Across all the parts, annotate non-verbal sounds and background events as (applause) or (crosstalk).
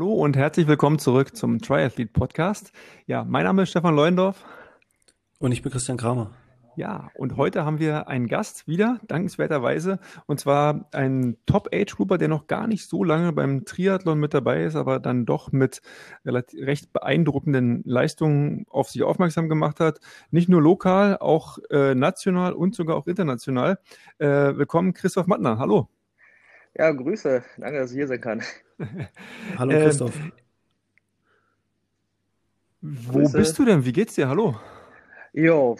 Hallo und herzlich willkommen zurück zum Triathlete Podcast. Ja, mein Name ist Stefan Leuendorf. Und ich bin Christian Kramer. Ja, und heute haben wir einen Gast wieder, dankenswerterweise, und zwar einen Top-Age-Grouper, der noch gar nicht so lange beim Triathlon mit dabei ist, aber dann doch mit recht beeindruckenden Leistungen auf sich aufmerksam gemacht hat. Nicht nur lokal, auch äh, national und sogar auch international. Äh, willkommen, Christoph Mattner. Hallo. Ja, Grüße. Danke, dass ich hier sein kann. (laughs) Hallo, ähm, Christoph. Äh, wo Grüße. bist du denn? Wie geht's dir? Hallo. Jo,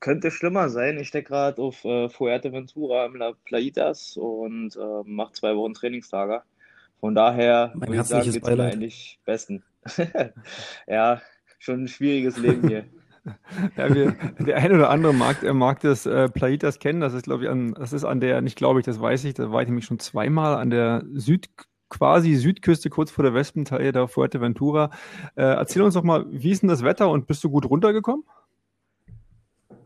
könnte schlimmer sein. Ich stecke gerade auf äh, Fuerteventura im La Plaitas und äh, mache zwei Wochen Trainingslager. Von daher mein würde ich sagen, geht's mir eigentlich besten. (laughs) ja, schon ein schwieriges Leben hier. (laughs) Ja, wir, der eine oder andere mag, mag das äh, Plaitas kennen. Das ist, glaube ich, an, das ist an der, nicht glaube ich, das weiß ich, da war ich nämlich schon zweimal an der Süd, quasi Südküste, kurz vor der Wespenteil der Fuerteventura. Äh, erzähl uns doch mal, wie ist denn das Wetter und bist du gut runtergekommen?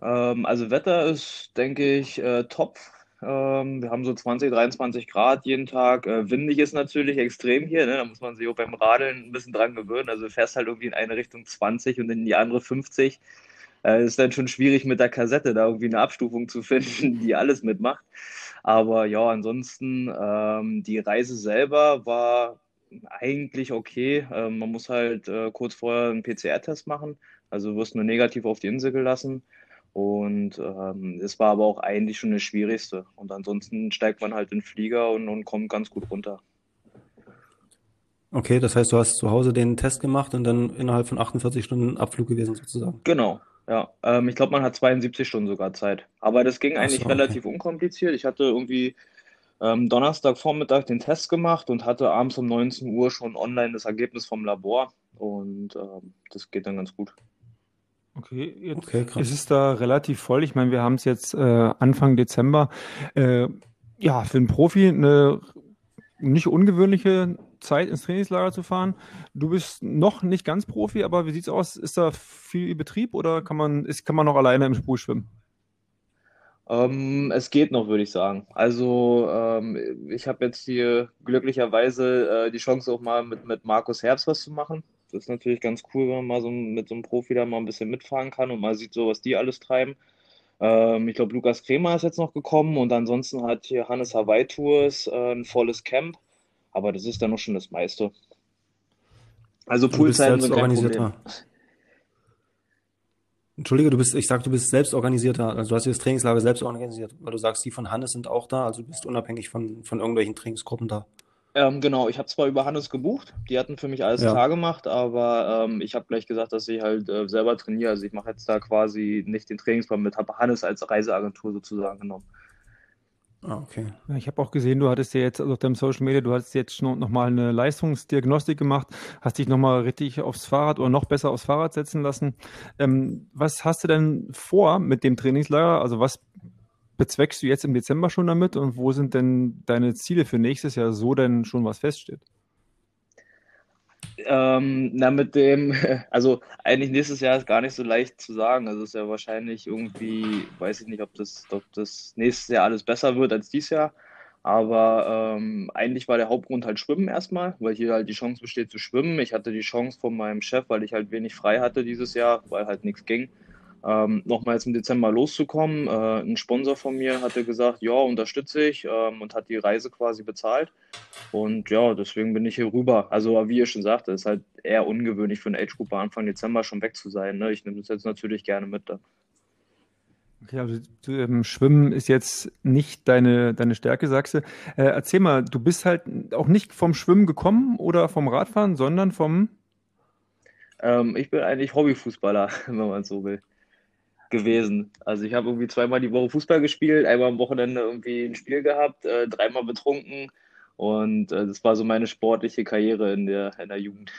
Ähm, also Wetter ist, denke ich, äh, top. Ähm, wir haben so 20, 23 Grad jeden Tag. Äh, windig ist natürlich extrem hier. Ne? Da muss man sich auch beim Radeln ein bisschen dran gewöhnen. Also du fährst halt irgendwie in eine Richtung 20 und in die andere 50. Äh, ist dann schon schwierig mit der Kassette da irgendwie eine Abstufung zu (laughs) finden, die alles mitmacht. Aber ja, ansonsten ähm, die Reise selber war eigentlich okay. Ähm, man muss halt äh, kurz vorher einen PCR-Test machen. Also wirst nur negativ auf die Insel gelassen. Und ähm, es war aber auch eigentlich schon das Schwierigste. Und ansonsten steigt man halt in den Flieger und, und kommt ganz gut runter. Okay, das heißt, du hast zu Hause den Test gemacht und dann innerhalb von 48 Stunden Abflug gewesen sozusagen. Genau, ja. Ähm, ich glaube, man hat 72 Stunden sogar Zeit. Aber das ging eigentlich so, okay. relativ unkompliziert. Ich hatte irgendwie ähm, Donnerstagvormittag den Test gemacht und hatte abends um 19 Uhr schon online das Ergebnis vom Labor. Und ähm, das geht dann ganz gut. Okay, jetzt okay, krass. ist es da relativ voll. Ich meine, wir haben es jetzt äh, Anfang Dezember. Äh, ja, für einen Profi eine nicht ungewöhnliche Zeit ins Trainingslager zu fahren. Du bist noch nicht ganz Profi, aber wie sieht's aus? Ist da viel Betrieb oder kann man, ist, kann man noch alleine im Spur schwimmen? Ähm, es geht noch, würde ich sagen. Also ähm, ich habe jetzt hier glücklicherweise äh, die Chance auch mal mit, mit Markus Herbst was zu machen. Das ist natürlich ganz cool, wenn man mal so mit so einem Profi da mal ein bisschen mitfahren kann und mal sieht, so was die alles treiben. Ähm, ich glaube, Lukas Kremer ist jetzt noch gekommen und ansonsten hat hier Hannes Hawaii Tours äh, ein volles Camp. Aber das ist dann noch schon das meiste. Also Poolzeiten sind kein Problem. Entschuldige, du bist, ich sag, du bist selbst organisierter, also du hast das Trainingslager selbst organisiert, weil du sagst, die von Hannes sind auch da, also du bist unabhängig von, von irgendwelchen Trainingsgruppen da. Ähm, genau, ich habe zwar über Hannes gebucht, die hatten für mich alles ja. klar gemacht, aber ähm, ich habe gleich gesagt, dass ich halt äh, selber trainiere. Also ich mache jetzt da quasi nicht den Trainingsplan mit, habe Hannes als Reiseagentur sozusagen genommen. Ah, okay. Ich habe auch gesehen, du hattest ja jetzt also auf deinem Social Media, du hattest jetzt noch, noch mal eine Leistungsdiagnostik gemacht, hast dich noch mal richtig aufs Fahrrad oder noch besser aufs Fahrrad setzen lassen. Ähm, was hast du denn vor mit dem Trainingslager? Also was bezweckst du jetzt im Dezember schon damit und wo sind denn deine Ziele für nächstes Jahr, so denn schon was feststeht? Ähm, na, mit dem, (laughs) also eigentlich nächstes Jahr ist gar nicht so leicht zu sagen. Also ist ja wahrscheinlich irgendwie, weiß ich nicht, ob das, ob das nächstes Jahr alles besser wird als dieses Jahr. Aber ähm, eigentlich war der Hauptgrund halt Schwimmen erstmal, weil hier halt die Chance besteht zu schwimmen. Ich hatte die Chance von meinem Chef, weil ich halt wenig frei hatte dieses Jahr, weil halt nichts ging ähm, nochmal jetzt im Dezember loszukommen. Äh, ein Sponsor von mir hatte gesagt, ja, unterstütze ich ähm, und hat die Reise quasi bezahlt. Und ja, deswegen bin ich hier rüber. Also wie ihr schon sagte, ist halt eher ungewöhnlich für einen Age Grouper Anfang Dezember schon weg zu sein. Ne? Ich nehme das jetzt natürlich gerne mit. Dann. Okay, also ähm, Schwimmen ist jetzt nicht deine, deine Stärke, sagst du. Äh, erzähl mal, du bist halt auch nicht vom Schwimmen gekommen oder vom Radfahren, sondern vom ähm, ich bin eigentlich Hobbyfußballer, (laughs) wenn man so will gewesen. Also ich habe irgendwie zweimal die Woche Fußball gespielt, einmal am Wochenende irgendwie ein Spiel gehabt, äh, dreimal betrunken und äh, das war so meine sportliche Karriere in der, in der Jugend.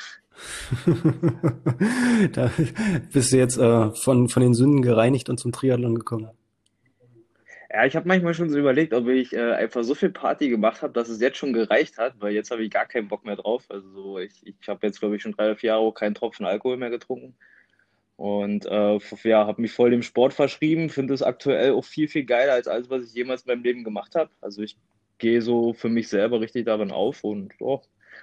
(laughs) da bist du jetzt äh, von, von den Sünden gereinigt und zum Triathlon gekommen. Ja, ich habe manchmal schon so überlegt, ob ich äh, einfach so viel Party gemacht habe, dass es jetzt schon gereicht hat, weil jetzt habe ich gar keinen Bock mehr drauf. Also so, ich, ich habe jetzt, glaube ich, schon drei oder vier Jahre keinen Tropfen Alkohol mehr getrunken. Und äh, ja, habe mich voll dem Sport verschrieben, finde es aktuell auch viel, viel geiler als alles, was ich jemals in meinem Leben gemacht habe. Also ich gehe so für mich selber richtig darin auf und oh,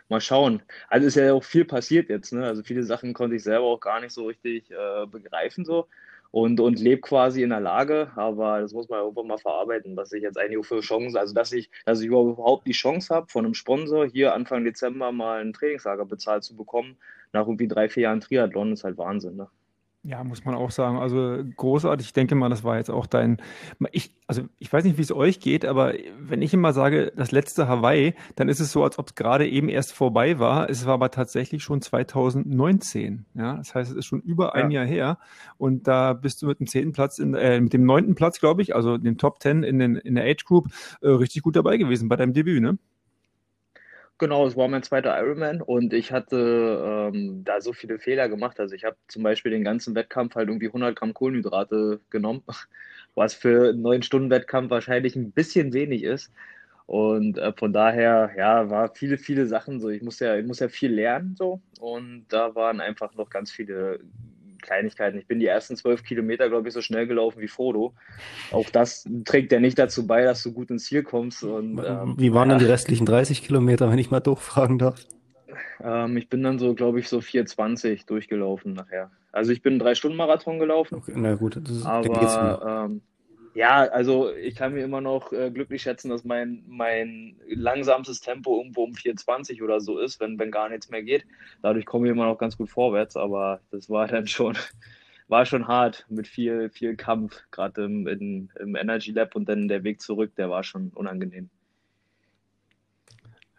mal schauen. Also ist ja auch viel passiert jetzt, ne? Also viele Sachen konnte ich selber auch gar nicht so richtig äh, begreifen so und, und lebe quasi in der Lage, aber das muss man irgendwann mal verarbeiten, was ich jetzt eigentlich für Chancen, also dass ich, dass ich überhaupt die Chance habe, von einem Sponsor hier Anfang Dezember mal ein Trainingslager bezahlt zu bekommen, nach irgendwie drei, vier Jahren Triathlon, ist halt Wahnsinn. Ne? Ja, muss man auch sagen. Also großartig. Ich denke mal, das war jetzt auch dein. Ich, also ich weiß nicht, wie es euch geht, aber wenn ich immer sage, das letzte Hawaii, dann ist es so, als ob es gerade eben erst vorbei war. Es war aber tatsächlich schon 2019. Ja, das heißt, es ist schon über ein ja. Jahr her. Und da bist du mit dem zehnten Platz, in, äh, mit dem neunten Platz, glaube ich, also den Top Ten in, den, in der Age Group, äh, richtig gut dabei gewesen bei deinem Debüt, ne? Genau, es war mein zweiter Ironman und ich hatte ähm, da so viele Fehler gemacht. Also ich habe zum Beispiel den ganzen Wettkampf halt irgendwie 100 Gramm Kohlenhydrate genommen, (laughs) was für einen 9-Stunden-Wettkampf wahrscheinlich ein bisschen wenig ist. Und äh, von daher, ja, war viele, viele Sachen so. Ich muss ja, ich muss ja viel lernen so. Und da waren einfach noch ganz viele Kleinigkeiten. Ich bin die ersten zwölf Kilometer, glaube ich, so schnell gelaufen wie Frodo. Auch das trägt ja nicht dazu bei, dass du gut ins Ziel kommst. Und, ähm, wie waren ja. dann die restlichen 30 Kilometer, wenn ich mal durchfragen darf? Ähm, ich bin dann so, glaube ich, so 4,20 durchgelaufen nachher. Also ich bin einen Drei-Stunden-Marathon gelaufen. Okay, na gut, das ist, aber ähm, ja, also ich kann mir immer noch äh, glücklich schätzen, dass mein, mein langsamstes Tempo irgendwo um 4,20 oder so ist, wenn, wenn gar nichts mehr geht. Dadurch komme ich immer noch ganz gut vorwärts, aber das war dann schon, (laughs) war schon hart mit viel, viel Kampf, gerade im, im Energy Lab und dann der Weg zurück, der war schon unangenehm.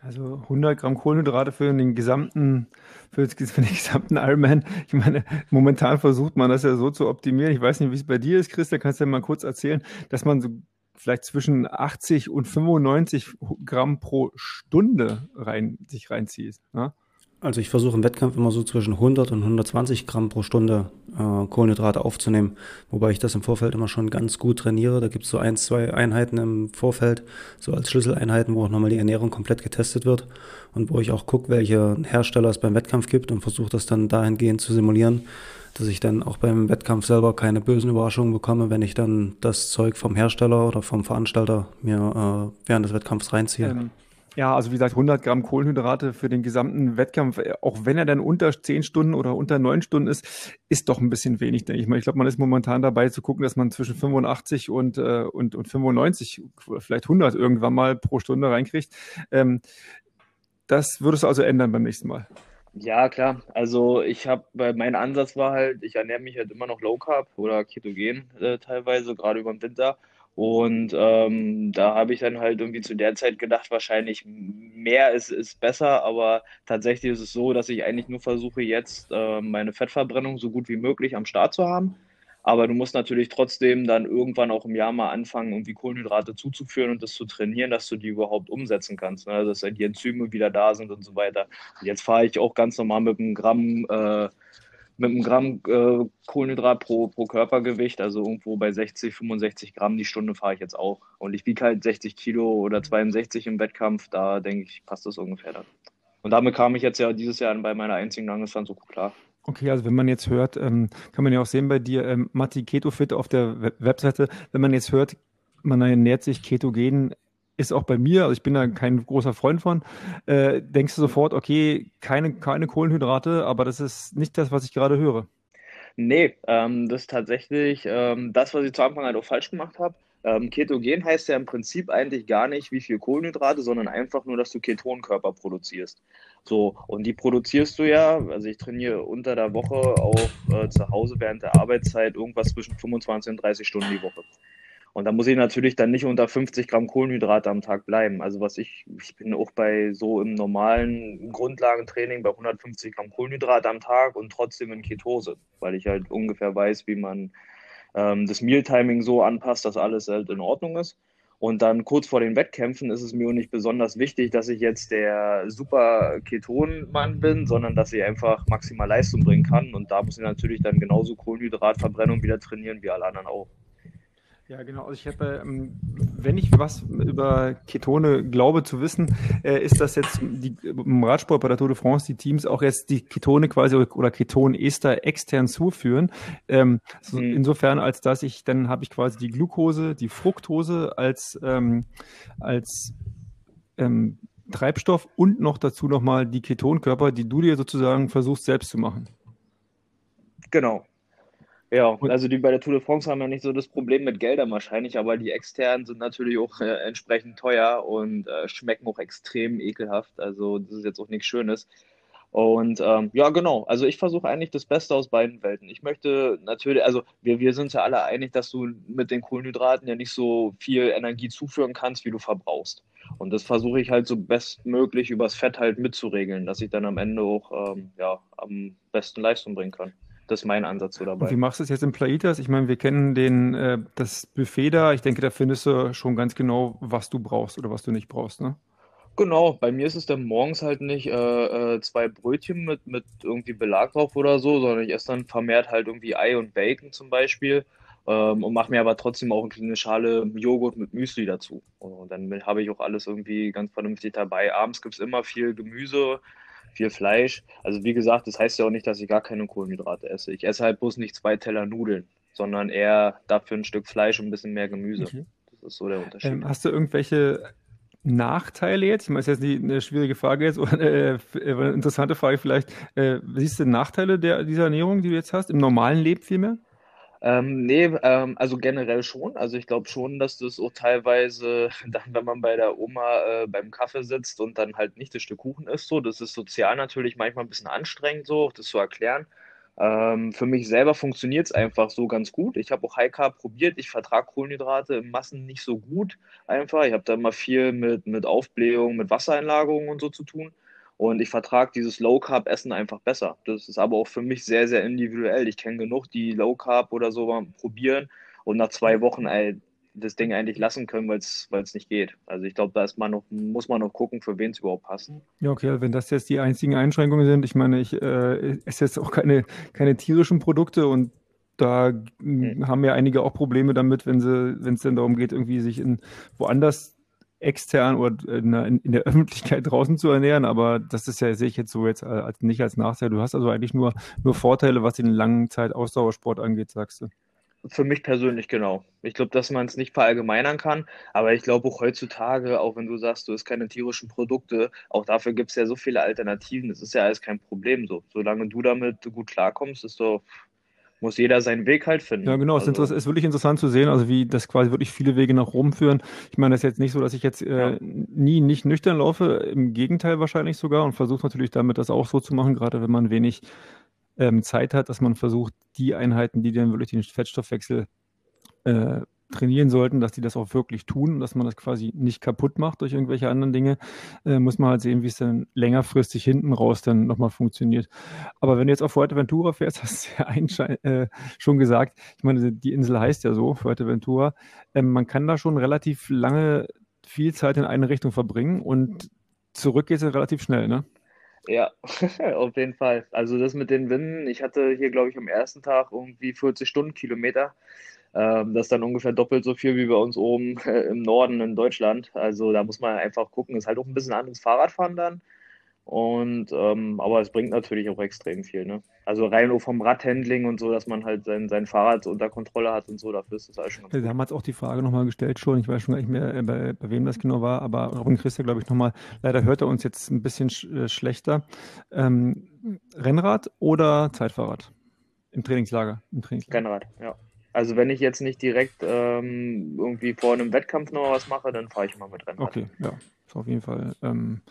Also 100 Gramm Kohlenhydrate für den gesamten, für, den gesamten Ironman. Ich meine, momentan versucht man das ja so zu optimieren. Ich weiß nicht, wie es bei dir ist, Chris. Da kannst du ja mal kurz erzählen, dass man so vielleicht zwischen 80 und 95 Gramm pro Stunde rein, sich reinzieht. Ne? Also ich versuche im Wettkampf immer so zwischen 100 und 120 Gramm pro Stunde äh, Kohlenhydrate aufzunehmen, wobei ich das im Vorfeld immer schon ganz gut trainiere. Da gibt es so ein, zwei Einheiten im Vorfeld, so als Schlüsseleinheiten, wo auch nochmal die Ernährung komplett getestet wird und wo ich auch gucke, welche Hersteller es beim Wettkampf gibt und versuche das dann dahingehend zu simulieren, dass ich dann auch beim Wettkampf selber keine bösen Überraschungen bekomme, wenn ich dann das Zeug vom Hersteller oder vom Veranstalter mir äh, während des Wettkampfs reinziehe. Ähm ja, also wie gesagt, 100 Gramm Kohlenhydrate für den gesamten Wettkampf, äh, auch wenn er dann unter 10 Stunden oder unter 9 Stunden ist, ist doch ein bisschen wenig, denke ich mal. Ich glaube, man ist momentan dabei zu gucken, dass man zwischen 85 und, äh, und, und 95, vielleicht 100 irgendwann mal pro Stunde reinkriegt. Ähm, das würdest du also ändern beim nächsten Mal. Ja, klar. Also ich habe, mein Ansatz war halt, ich ernähre mich halt immer noch Low Carb oder Ketogen äh, teilweise, gerade über den Winter. Und ähm, da habe ich dann halt irgendwie zu der Zeit gedacht, wahrscheinlich mehr ist, ist besser, aber tatsächlich ist es so, dass ich eigentlich nur versuche, jetzt äh, meine Fettverbrennung so gut wie möglich am Start zu haben. Aber du musst natürlich trotzdem dann irgendwann auch im Jahr mal anfangen, irgendwie Kohlenhydrate zuzuführen und das zu trainieren, dass du die überhaupt umsetzen kannst. Ne? Dass die Enzyme wieder da sind und so weiter. Und jetzt fahre ich auch ganz normal mit einem Gramm äh, mit einem Gramm äh, Kohlenhydrat pro, pro Körpergewicht, also irgendwo bei 60, 65 Gramm die Stunde fahre ich jetzt auch. Und ich wiege halt 60 Kilo oder 62 im Wettkampf, da denke ich, passt das ungefähr dann. Und damit kam ich jetzt ja dieses Jahr bei meiner einzigen Langdistanz so klar. Okay, also wenn man jetzt hört, ähm, kann man ja auch sehen bei dir, ähm, Matti Keto Fit auf der Webseite, wenn man jetzt hört, man ernährt sich ketogen, ist auch bei mir, also ich bin da kein großer Freund von, äh, denkst du sofort, okay, keine, keine Kohlenhydrate, aber das ist nicht das, was ich gerade höre. Nee, ähm, das ist tatsächlich ähm, das, was ich zu Anfang halt auch falsch gemacht habe. Ähm, Ketogen heißt ja im Prinzip eigentlich gar nicht, wie viel Kohlenhydrate, sondern einfach nur, dass du Ketonkörper produzierst. So, und die produzierst du ja, also ich trainiere unter der Woche auch äh, zu Hause während der Arbeitszeit irgendwas zwischen 25 und 30 Stunden die Woche. Und da muss ich natürlich dann nicht unter 50 Gramm Kohlenhydrate am Tag bleiben. Also was ich, ich bin auch bei so im normalen Grundlagentraining bei 150 Gramm Kohlenhydrate am Tag und trotzdem in Ketose, weil ich halt ungefähr weiß, wie man ähm, das Mealtiming so anpasst, dass alles halt in Ordnung ist. Und dann kurz vor den Wettkämpfen ist es mir auch nicht besonders wichtig, dass ich jetzt der super Ketonmann bin, sondern dass ich einfach maximal Leistung bringen kann. Und da muss ich natürlich dann genauso Kohlenhydratverbrennung wieder trainieren wie alle anderen auch. Ja, genau. Also ich habe, ähm, wenn ich was über Ketone glaube zu wissen, äh, ist das jetzt die, im Radsport bei der Tour de France die Teams auch jetzt die Ketone quasi oder Ketonester extern zuführen. Ähm, so mhm. Insofern, als dass ich, dann habe ich quasi die Glucose, die Fructose als, ähm, als ähm, Treibstoff und noch dazu nochmal die Ketonkörper, die du dir sozusagen versuchst selbst zu machen. Genau. Ja, also die bei der Tour de France haben ja nicht so das Problem mit Geldern wahrscheinlich, aber die externen sind natürlich auch äh, entsprechend teuer und äh, schmecken auch extrem ekelhaft. Also das ist jetzt auch nichts Schönes. Und ähm, ja, genau. Also ich versuche eigentlich das Beste aus beiden Welten. Ich möchte natürlich, also wir, wir sind ja alle einig, dass du mit den Kohlenhydraten ja nicht so viel Energie zuführen kannst, wie du verbrauchst. Und das versuche ich halt so bestmöglich übers Fett halt mitzuregeln, dass ich dann am Ende auch ähm, ja, am besten Leistung bringen kann. Das ist mein Ansatz so dabei. Und wie machst du es jetzt im Plaitas? Ich meine, wir kennen den, äh, das Buffet da. Ich denke, da findest du schon ganz genau, was du brauchst oder was du nicht brauchst, ne? Genau, bei mir ist es dann morgens halt nicht äh, äh, zwei Brötchen mit, mit irgendwie Belag drauf oder so, sondern ich esse dann vermehrt halt irgendwie Ei und Bacon zum Beispiel ähm, und mache mir aber trotzdem auch eine Schale Joghurt mit Müsli dazu. Und dann habe ich auch alles irgendwie ganz vernünftig dabei. Abends gibt es immer viel Gemüse, viel Fleisch. Also wie gesagt, das heißt ja auch nicht, dass ich gar keine Kohlenhydrate esse. Ich esse halt bloß nicht zwei Teller Nudeln, sondern eher dafür ein Stück Fleisch und ein bisschen mehr Gemüse. Okay. Das ist so der Unterschied. Ähm, hast du irgendwelche Nachteile jetzt? Ich meine, das ist jetzt eine schwierige Frage jetzt (laughs) oder äh, eine interessante Frage vielleicht. Äh, siehst du Nachteile der, dieser Ernährung, die du jetzt hast, im normalen Leben vielmehr? Ähm, nee, ähm, also generell schon. Also ich glaube schon, dass das auch teilweise (laughs) dann, wenn man bei der Oma äh, beim Kaffee sitzt und dann halt nicht das Stück Kuchen isst, so, das ist sozial natürlich manchmal ein bisschen anstrengend, so, das zu erklären. Ähm, für mich selber funktioniert es einfach so ganz gut. Ich habe auch High Carb probiert. Ich vertrage Kohlenhydrate in Massen nicht so gut einfach. Ich habe da immer viel mit, mit Aufblähung, mit Wassereinlagerungen und so zu tun. Und ich vertrage dieses Low Carb Essen einfach besser. Das ist aber auch für mich sehr, sehr individuell. Ich kenne genug, die Low Carb oder so probieren und nach zwei Wochen ey, das Ding eigentlich lassen können, weil es nicht geht. Also ich glaube, da ist man noch, muss man noch gucken, für wen es überhaupt passt. Ja, okay, wenn das jetzt die einzigen Einschränkungen sind, ich meine, ich äh, esse jetzt auch keine, keine tierischen Produkte und da mhm. haben ja einige auch Probleme damit, wenn sie, wenn es denn darum geht, irgendwie sich in woanders extern oder in, in, der (laughs) Öffentlichkeit draußen zu ernähren, aber das ist ja, sehe ich jetzt so jetzt als, nicht als Nachteil. Du hast also eigentlich nur, nur Vorteile, was den langen Zeit Ausdauersport angeht, sagst du. Für mich persönlich genau. Ich glaube, dass man es nicht verallgemeinern kann, aber ich glaube auch heutzutage, auch wenn du sagst, du hast keine tierischen Produkte, auch dafür gibt es ja so viele Alternativen. Das ist ja alles kein Problem so. Solange du damit gut klarkommst, ist doch muss jeder seinen Weg halt finden. Ja, genau. Also, es ist wirklich interessant zu sehen, also wie das quasi wirklich viele Wege nach Rom führen. Ich meine, das ist jetzt nicht so, dass ich jetzt äh, ja. nie nicht nüchtern laufe, im Gegenteil wahrscheinlich sogar und versuche natürlich damit das auch so zu machen, gerade wenn man wenig ähm, Zeit hat, dass man versucht, die Einheiten, die dann wirklich den Fettstoffwechsel äh, trainieren sollten, dass die das auch wirklich tun, dass man das quasi nicht kaputt macht durch irgendwelche anderen Dinge, äh, muss man halt sehen, wie es dann längerfristig hinten raus dann nochmal funktioniert. Aber wenn du jetzt auf Fuerteventura fährst, (laughs) hast du ja äh, schon gesagt, ich meine, die Insel heißt ja so, Fuerteventura, äh, man kann da schon relativ lange viel Zeit in eine Richtung verbringen und zurück geht es relativ schnell, ne? Ja, (laughs) auf jeden Fall. Also das mit den Winden, ich hatte hier, glaube ich, am ersten Tag irgendwie 40 Stundenkilometer. Ähm, das ist dann ungefähr doppelt so viel wie bei uns oben äh, im Norden in Deutschland. Also da muss man einfach gucken. Ist halt auch ein bisschen anderes Fahrradfahren dann. Und ähm, aber es bringt natürlich auch extrem viel. Ne? Also rein vom Radhandling und so, dass man halt sein, sein Fahrrad unter Kontrolle hat und so, dafür ist das alles schon ganz Wir haben jetzt auch die Frage nochmal gestellt schon, ich weiß schon gar nicht mehr, äh, bei, bei wem das genau war, aber Robin Christa, glaube ich, nochmal, leider hört er uns jetzt ein bisschen sch äh, schlechter. Ähm, Rennrad oder Zeitfahrrad? Im Trainingslager, Im Trainingslager? Rennrad, ja. Also wenn ich jetzt nicht direkt ähm, irgendwie vor einem Wettkampf noch was mache, dann fahre ich mal mit Rennrad. Okay, ja, ist auf jeden Fall ähm,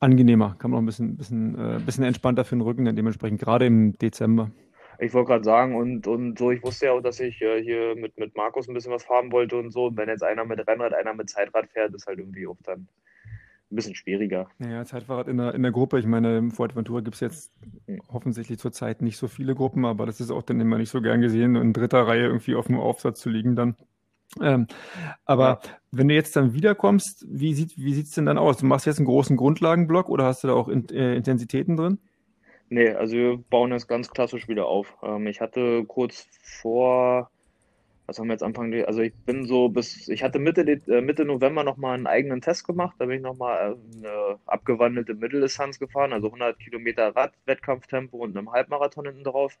angenehmer, kann man auch ein bisschen, bisschen, äh, bisschen entspannter für den Rücken, denn dementsprechend gerade im Dezember. Ich wollte gerade sagen, und, und so, ich wusste ja auch, dass ich äh, hier mit, mit Markus ein bisschen was fahren wollte und so. Und wenn jetzt einer mit Rennrad, einer mit Zeitrad fährt, ist halt irgendwie auch dann ein bisschen schwieriger. Naja, Zeitfahrrad in der, in der Gruppe. Ich meine, im Fuerteventura gibt es jetzt mhm. offensichtlich zurzeit nicht so viele Gruppen, aber das ist auch dann immer nicht so gern gesehen, in dritter Reihe irgendwie auf dem Aufsatz zu liegen dann. Ähm, aber ja. wenn du jetzt dann wiederkommst, wie sieht wie sieht's denn dann aus? Du machst jetzt einen großen Grundlagenblock oder hast du da auch in, äh, Intensitäten drin? Nee, also wir bauen das ganz klassisch wieder auf. Ähm, ich hatte kurz vor, was haben wir jetzt Anfang, also ich bin so bis, ich hatte Mitte, äh, Mitte November nochmal einen eigenen Test gemacht, da bin ich nochmal äh, eine abgewandelte Mitteldistanz gefahren, also 100 Kilometer Rad, Wettkampftempo und einem Halbmarathon hinten drauf.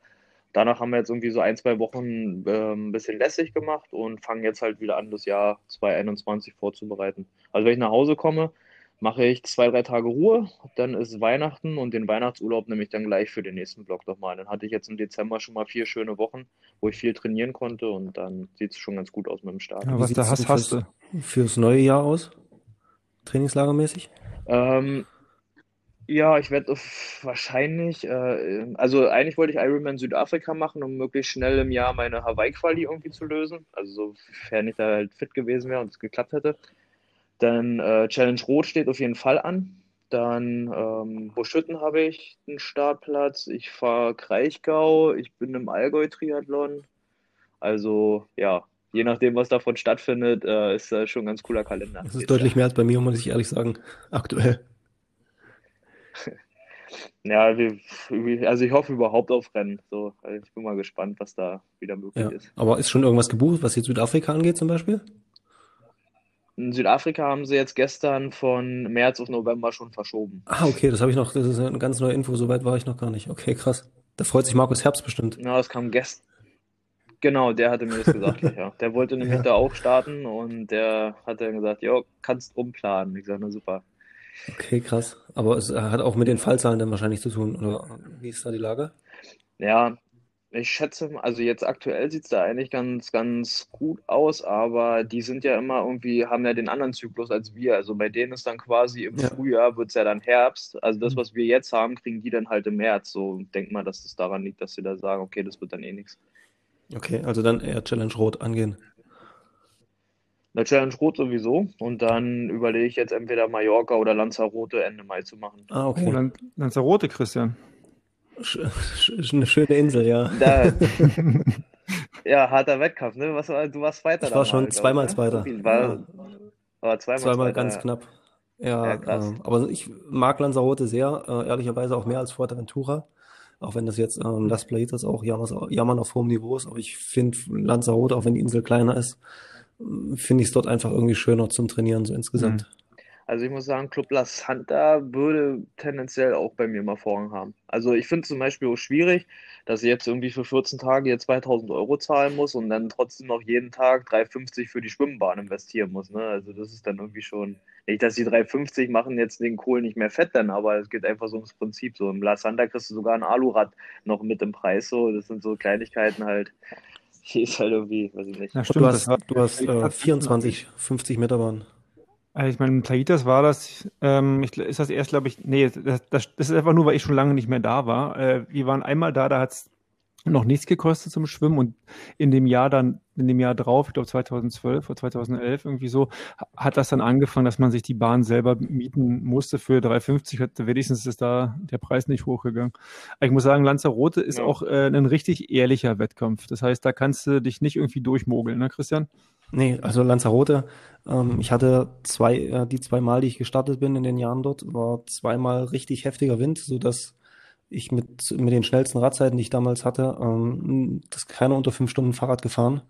Danach haben wir jetzt irgendwie so ein, zwei Wochen äh, ein bisschen lässig gemacht und fangen jetzt halt wieder an, das Jahr 2021 vorzubereiten. Also wenn ich nach Hause komme, mache ich zwei, drei Tage Ruhe, dann ist Weihnachten und den Weihnachtsurlaub nehme ich dann gleich für den nächsten Block nochmal. Dann hatte ich jetzt im Dezember schon mal vier schöne Wochen, wo ich viel trainieren konnte und dann sieht es schon ganz gut aus mit dem Start. Ja, was da hast, hast du fürs neue Jahr aus? Trainingslagermäßig? Ähm, ja, ich werde wahrscheinlich, äh, also eigentlich wollte ich Ironman Südafrika machen, um möglichst schnell im Jahr meine Hawaii-Quali irgendwie zu lösen. Also sofern ich da halt fit gewesen wäre und es geklappt hätte. Dann äh, Challenge Rot steht auf jeden Fall an. Dann ähm, Buschütten habe ich einen Startplatz. Ich fahre Kraichgau. Ich bin im Allgäu-Triathlon. Also ja, je nachdem, was davon stattfindet, äh, ist äh, schon ein ganz cooler Kalender. Das ist deutlich mehr als bei mir, muss ich ehrlich sagen, aktuell. (laughs) Ja, wir, also ich hoffe überhaupt auf Rennen. So, also ich bin mal gespannt, was da wieder möglich ja, ist. Aber ist schon irgendwas gebucht, was jetzt Südafrika angeht zum Beispiel? In Südafrika haben sie jetzt gestern von März auf November schon verschoben. Ah, okay, das habe ich noch, das ist eine ganz neue Info, soweit war ich noch gar nicht. Okay, krass. Da freut sich Markus Herbst bestimmt. Ja, das kam gestern. Genau, der hatte mir das gesagt, (laughs) ja. Der wollte nämlich ja. da auch starten und der hat dann gesagt, ja, kannst umplanen. Ich sage, na super. Okay, krass. Aber es hat auch mit den Fallzahlen dann wahrscheinlich zu tun, oder wie ist da die Lage? Ja, ich schätze, also jetzt aktuell sieht es da eigentlich ganz, ganz gut aus, aber die sind ja immer irgendwie, haben ja den anderen Zyklus als wir. Also bei denen ist dann quasi im ja. Frühjahr wird es ja dann Herbst. Also das, mhm. was wir jetzt haben, kriegen die dann halt im März. So denk mal, dass es daran liegt, dass sie da sagen, okay, das wird dann eh nichts. Okay, also dann eher Challenge Rot angehen. Eine Challenge Rot sowieso. Und dann überlege ich jetzt entweder Mallorca oder Lanzarote Ende Mai zu machen. Ah, okay. Oh, Lanzarote, Christian. Eine schöne Insel, ja. Da, (laughs) ja, harter Wettkampf, ne? Was, du warst weiter. Ich war schon halt, zweimal Zweiter. War, war zweimal, zweimal ganz knapp. Ja, ja äh, aber ich mag Lanzarote sehr, äh, ehrlicherweise auch mehr als Fuerteventura. Auch wenn das jetzt ähm, Las Playitas auch jammern auf hohem Niveau ist, aber ich finde Lanzarote, auch wenn die Insel kleiner ist, finde ich es dort einfach irgendwie schöner zum Trainieren, so insgesamt. Mhm. Also ich muss sagen, Club La Santa würde tendenziell auch bei mir mal Vorrang haben. Also ich finde zum Beispiel auch schwierig, dass ich jetzt irgendwie für 14 Tage hier 2000 Euro zahlen muss und dann trotzdem noch jeden Tag 3,50 für die Schwimmbahn investieren muss. Ne? Also das ist dann irgendwie schon, nicht, dass die 3,50 machen jetzt den Kohl nicht mehr fett dann, aber es geht einfach so ums Prinzip. So im La Santa kriegst du sogar ein Alurad noch mit im Preis. So, das sind so Kleinigkeiten halt. Hier (laughs) ist halt irgendwie, weiß ich nicht. Ja, stimmt, du hast, du hast äh, 24, 50 Meter Bahn. Also ich meine, in Plaitas war das, ähm, ich, ist das erst, glaube ich, nee, das, das, das, ist einfach nur, weil ich schon lange nicht mehr da war. Äh, wir waren einmal da, da hat es noch nichts gekostet zum Schwimmen und in dem Jahr dann, in dem Jahr drauf, ich glaube 2012 oder 2011 irgendwie so, hat das dann angefangen, dass man sich die Bahn selber mieten musste für 3,50, hat wenigstens ist da der Preis nicht hochgegangen. Aber ich muss sagen, Lanzarote ist ja. auch äh, ein richtig ehrlicher Wettkampf. Das heißt, da kannst du dich nicht irgendwie durchmogeln, ne Christian? Nee, also Lanzarote, ähm, ich hatte zwei, äh, die zwei Mal, die ich gestartet bin in den Jahren dort, war zweimal richtig heftiger Wind, so dass ich mit, mit den schnellsten Radzeiten, die ich damals hatte, ähm, das keiner unter fünf Stunden Fahrrad gefahren.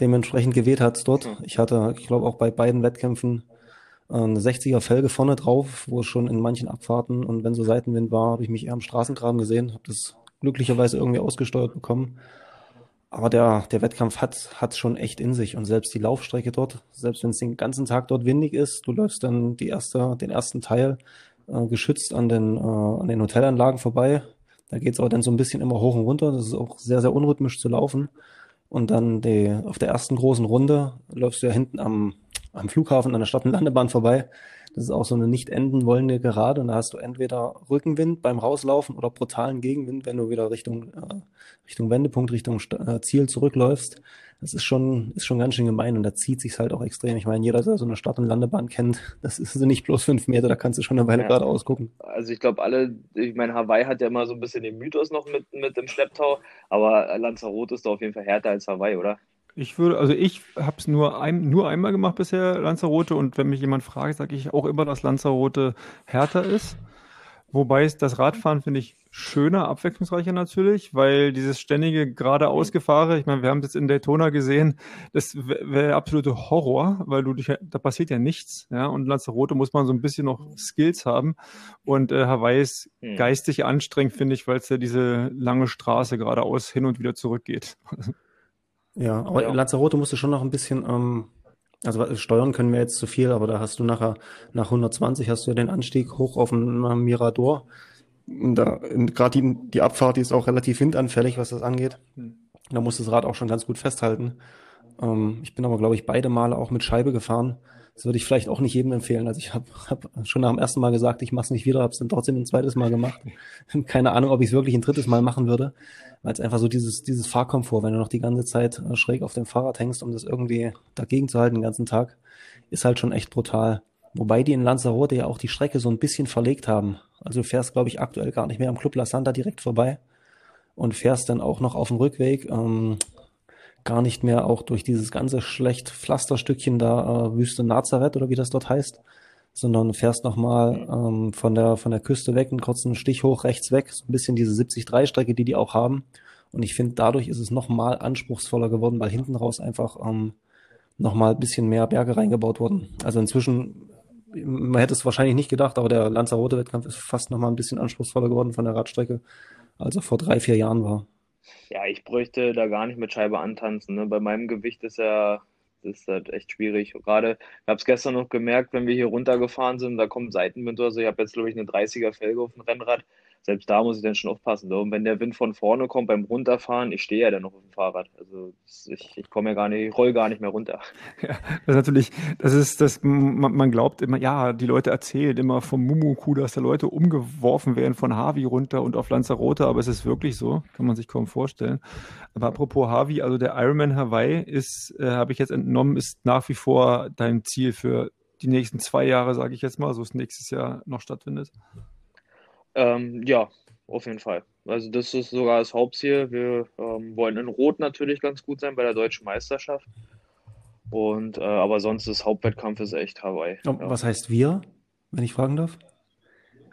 Dementsprechend geweht hat's dort. Ich hatte, ich glaube, auch bei beiden Wettkämpfen äh, eine 60er Felge vorne drauf, wo es schon in manchen Abfahrten und wenn so Seitenwind war, habe ich mich eher am Straßengraben gesehen, habe das glücklicherweise irgendwie ausgesteuert bekommen. Aber der, der Wettkampf hat hat schon echt in sich und selbst die Laufstrecke dort, selbst wenn es den ganzen Tag dort windig ist, du läufst dann die erste, den ersten Teil äh, geschützt an den, äh, an den Hotelanlagen vorbei. Da geht's aber dann so ein bisschen immer hoch und runter. Das ist auch sehr, sehr unrhythmisch zu laufen. Und dann die, auf der ersten großen Runde läufst du ja hinten am, am Flughafen an der Stadt- und Landebahn vorbei. Das ist auch so eine nicht enden wollende Gerade und da hast du entweder Rückenwind beim Rauslaufen oder brutalen Gegenwind, wenn du wieder Richtung, äh, Richtung Wendepunkt, Richtung äh, Ziel zurückläufst. Das ist schon, ist schon ganz schön gemein und da zieht sich's halt auch extrem. Ich meine, jeder, der so eine Start- und Landebahn kennt, (laughs) das ist nicht bloß fünf Meter, da kannst du schon eine Weile ja. gerade ausgucken. Also ich glaube alle, ich meine, Hawaii hat ja immer so ein bisschen den Mythos noch mit, mit dem Schlepptau, aber Lanzarote ist doch auf jeden Fall härter als Hawaii, oder? Ich würde, also ich habe es nur, ein, nur einmal gemacht bisher, Lanzarote, und wenn mich jemand fragt, sage ich auch immer, dass Lanzarote härter ist. Wobei das Radfahren finde ich schöner, abwechslungsreicher natürlich, weil dieses ständige geradeaus Gefahre, ich meine, wir haben es jetzt in Daytona gesehen, das wäre wär absolute Horror, weil du dich, da passiert ja nichts, ja, und Lanzarote muss man so ein bisschen noch Skills haben und äh, Hawaii ist hm. geistig anstrengend, finde ich, weil es ja diese lange Straße geradeaus hin und wieder zurückgeht. (laughs) Ja, aber ja. Lanzarote musste schon noch ein bisschen ähm, Also steuern können wir jetzt zu viel, aber da hast du nachher, nach 120 hast du ja den Anstieg hoch auf den Mirador. Da, gerade die, die Abfahrt, die ist auch relativ windanfällig, was das angeht. Hm. Da muss das Rad auch schon ganz gut festhalten. Ähm, ich bin aber, glaube ich, beide Male auch mit Scheibe gefahren. Das würde ich vielleicht auch nicht jedem empfehlen. Also ich habe hab schon nach dem ersten Mal gesagt, ich mache es nicht wieder, habe es dann trotzdem ein zweites Mal gemacht. (laughs) Keine Ahnung, ob ich es wirklich ein drittes Mal machen würde, weil es einfach so dieses, dieses Fahrkomfort, wenn du noch die ganze Zeit äh, schräg auf dem Fahrrad hängst, um das irgendwie dagegen zu halten den ganzen Tag, ist halt schon echt brutal. Wobei die in Lanzarote ja auch die Strecke so ein bisschen verlegt haben. Also du fährst, glaube ich, aktuell gar nicht mehr am Club La Santa direkt vorbei und fährst dann auch noch auf dem Rückweg ähm, gar nicht mehr auch durch dieses ganze schlecht Pflasterstückchen da äh, Wüste Nazareth oder wie das dort heißt, sondern fährst nochmal ähm, von der von der Küste weg einen kurzen Stich hoch rechts weg, so ein bisschen diese 70-3 Strecke, die die auch haben. Und ich finde, dadurch ist es nochmal anspruchsvoller geworden, weil hinten raus einfach ähm, nochmal ein bisschen mehr Berge reingebaut wurden. Also inzwischen, man hätte es wahrscheinlich nicht gedacht, aber der Lanzarote-Wettkampf ist fast nochmal ein bisschen anspruchsvoller geworden von der Radstrecke, als er vor drei, vier Jahren war. Ja, ich bräuchte da gar nicht mit Scheibe antanzen. Ne? Bei meinem Gewicht ist ja das ist halt echt schwierig. Gerade, ich habe es gestern noch gemerkt, wenn wir hier runtergefahren sind, da kommt Seitenwind oder so. Ich habe jetzt, glaube ich, eine 30er Felge auf dem Rennrad selbst da muss ich dann schon aufpassen. So. Und wenn der Wind von vorne kommt beim Runterfahren, ich stehe ja dann noch auf dem Fahrrad. Also ich, ich komme ja gar nicht, ich roll gar nicht mehr runter. (laughs) Ja, das ist natürlich, das ist, das, man, man glaubt immer, ja, die Leute erzählen immer vom Mumuku, dass da Leute umgeworfen werden von Harvey runter und auf Lanzarote, aber es ist wirklich so, kann man sich kaum vorstellen. Aber apropos Harvey, also der Ironman Hawaii ist, äh, habe ich jetzt entnommen, ist nach wie vor dein Ziel für die nächsten zwei Jahre, sage ich jetzt mal, so es nächstes Jahr noch stattfindet. Ähm, ja, auf jeden Fall. Also das ist sogar das Hauptziel. Wir ähm, wollen in Rot natürlich ganz gut sein bei der deutschen Meisterschaft. Und äh, aber sonst das Hauptwettkampf ist echt Hawaii. Oh, ja. Was heißt wir, wenn ich fragen darf?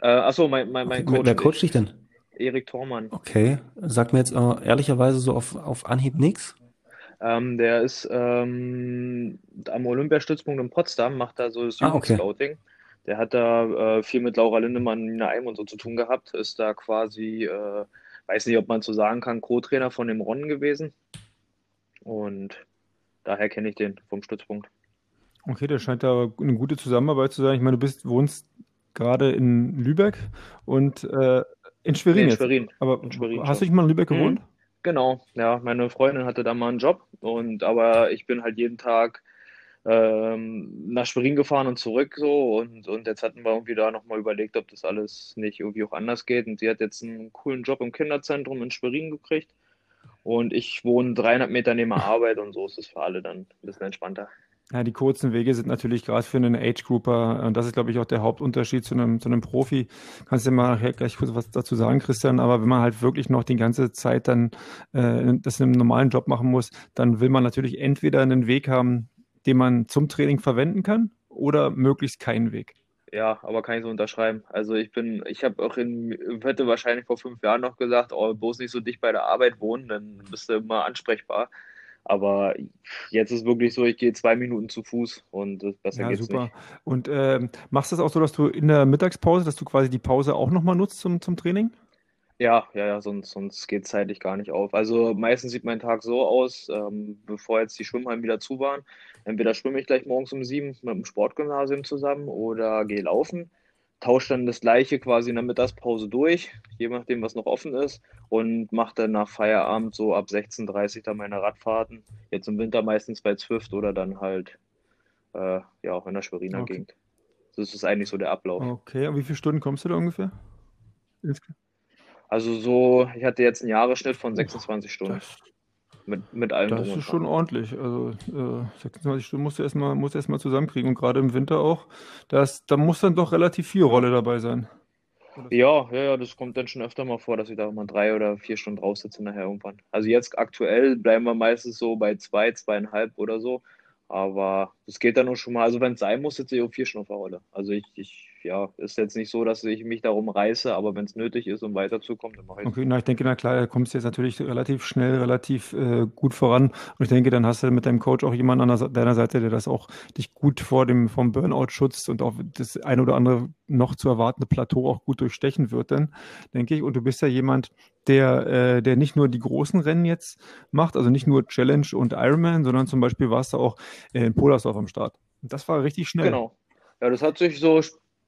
Äh, achso, mein, mein, mein okay, Coach. Wer coacht dich denn? Erik Thormann. Okay. Sag mir jetzt äh, ehrlicherweise so auf, auf Anhieb nichts. Ähm, der ist ähm, am Olympiastützpunkt in Potsdam, macht da so das. Ah, okay. Der hat da äh, viel mit Laura Lindemann, Nina Eim und so zu tun gehabt. Ist da quasi, äh, weiß nicht, ob man so sagen kann, Co-Trainer von dem Ron gewesen. Und daher kenne ich den vom Stützpunkt. Okay, der scheint da eine gute Zusammenarbeit zu sein. Ich meine, du bist, wohnst gerade in Lübeck und äh, in Schwerin. Nee, in Schwerin. Jetzt. Aber in Schwerin hast schon. du nicht mal in Lübeck gewohnt? Mhm. Genau, ja. Meine Freundin hatte da mal einen Job und aber ich bin halt jeden Tag ähm, nach Schwerin gefahren und zurück so und, und jetzt hatten wir irgendwie da nochmal überlegt, ob das alles nicht irgendwie auch anders geht und sie hat jetzt einen coolen Job im Kinderzentrum in Schwerin gekriegt und ich wohne 300 Meter neben der (laughs) Arbeit und so ist es für alle dann ein bisschen entspannter. Ja, die kurzen Wege sind natürlich gerade für einen Age-Grouper, und das ist, glaube ich, auch der Hauptunterschied zu einem, zu einem Profi. Kannst du mal nachher gleich kurz was dazu sagen, Christian, aber wenn man halt wirklich noch die ganze Zeit dann äh, das in einem normalen Job machen muss, dann will man natürlich entweder einen Weg haben, den man zum Training verwenden kann oder möglichst keinen Weg? Ja, aber kann ich so unterschreiben. Also ich bin, ich habe auch in, hätte wahrscheinlich vor fünf Jahren noch gesagt, oh, bloß nicht so dicht bei der Arbeit wohnen, dann bist du immer ansprechbar. Aber jetzt ist wirklich so, ich gehe zwei Minuten zu Fuß und besser ja, geht's super. nicht. Und äh, machst du das auch so, dass du in der Mittagspause, dass du quasi die Pause auch nochmal nutzt zum, zum Training? Ja, ja, ja, sonst, sonst geht es zeitlich gar nicht auf. Also meistens sieht mein Tag so aus, ähm, bevor jetzt die Schwimmhallen wieder zu waren. Entweder schwimme ich gleich morgens um sieben mit dem Sportgymnasium zusammen oder gehe laufen, tausche dann das gleiche quasi in der Mittagspause durch, je nachdem, was noch offen ist, und mache dann nach Feierabend so ab 16.30 Uhr dann meine Radfahrten. Jetzt im Winter meistens bei Zwift oder dann halt äh, ja auch in der Schweriner okay. Gegend. Das ist eigentlich so der Ablauf. Okay, und wie viele Stunden kommst du da ungefähr? Insgesamt? Also so, ich hatte jetzt einen Jahresschnitt von 26 Stunden. Das, mit, mit allem. Das ist schon ordentlich. Also äh, 26 Stunden musst du erstmal, musst du erstmal zusammenkriegen. Und gerade im Winter auch, das, da muss dann doch relativ viel Rolle dabei sein. Ja, ja, ja, das kommt dann schon öfter mal vor, dass ich da mal drei oder vier Stunden drauf sitze nachher irgendwann. Also jetzt aktuell bleiben wir meistens so bei zwei, zweieinhalb oder so. Aber das geht dann auch schon mal. Also wenn es sein muss, sitze ich auch vier Stunden auf der Rolle. Also ich, ich ja, ist jetzt nicht so, dass ich mich darum reiße, aber wenn es nötig ist, um weiterzukommen, dann mache ich Okay, na, ich denke, na klar, da kommst du jetzt natürlich relativ schnell, relativ äh, gut voran. Und ich denke, dann hast du mit deinem Coach auch jemanden an deiner Seite, der das auch dich gut vor dem, vom Burnout schützt und auch das ein oder andere noch zu erwartende Plateau auch gut durchstechen wird, dann, denke ich. Und du bist ja jemand, der, äh, der nicht nur die großen Rennen jetzt macht, also nicht nur Challenge und Ironman, sondern zum Beispiel warst du auch in Polersdorf am Start. Und das war richtig schnell. Genau. Ja, das hat sich so,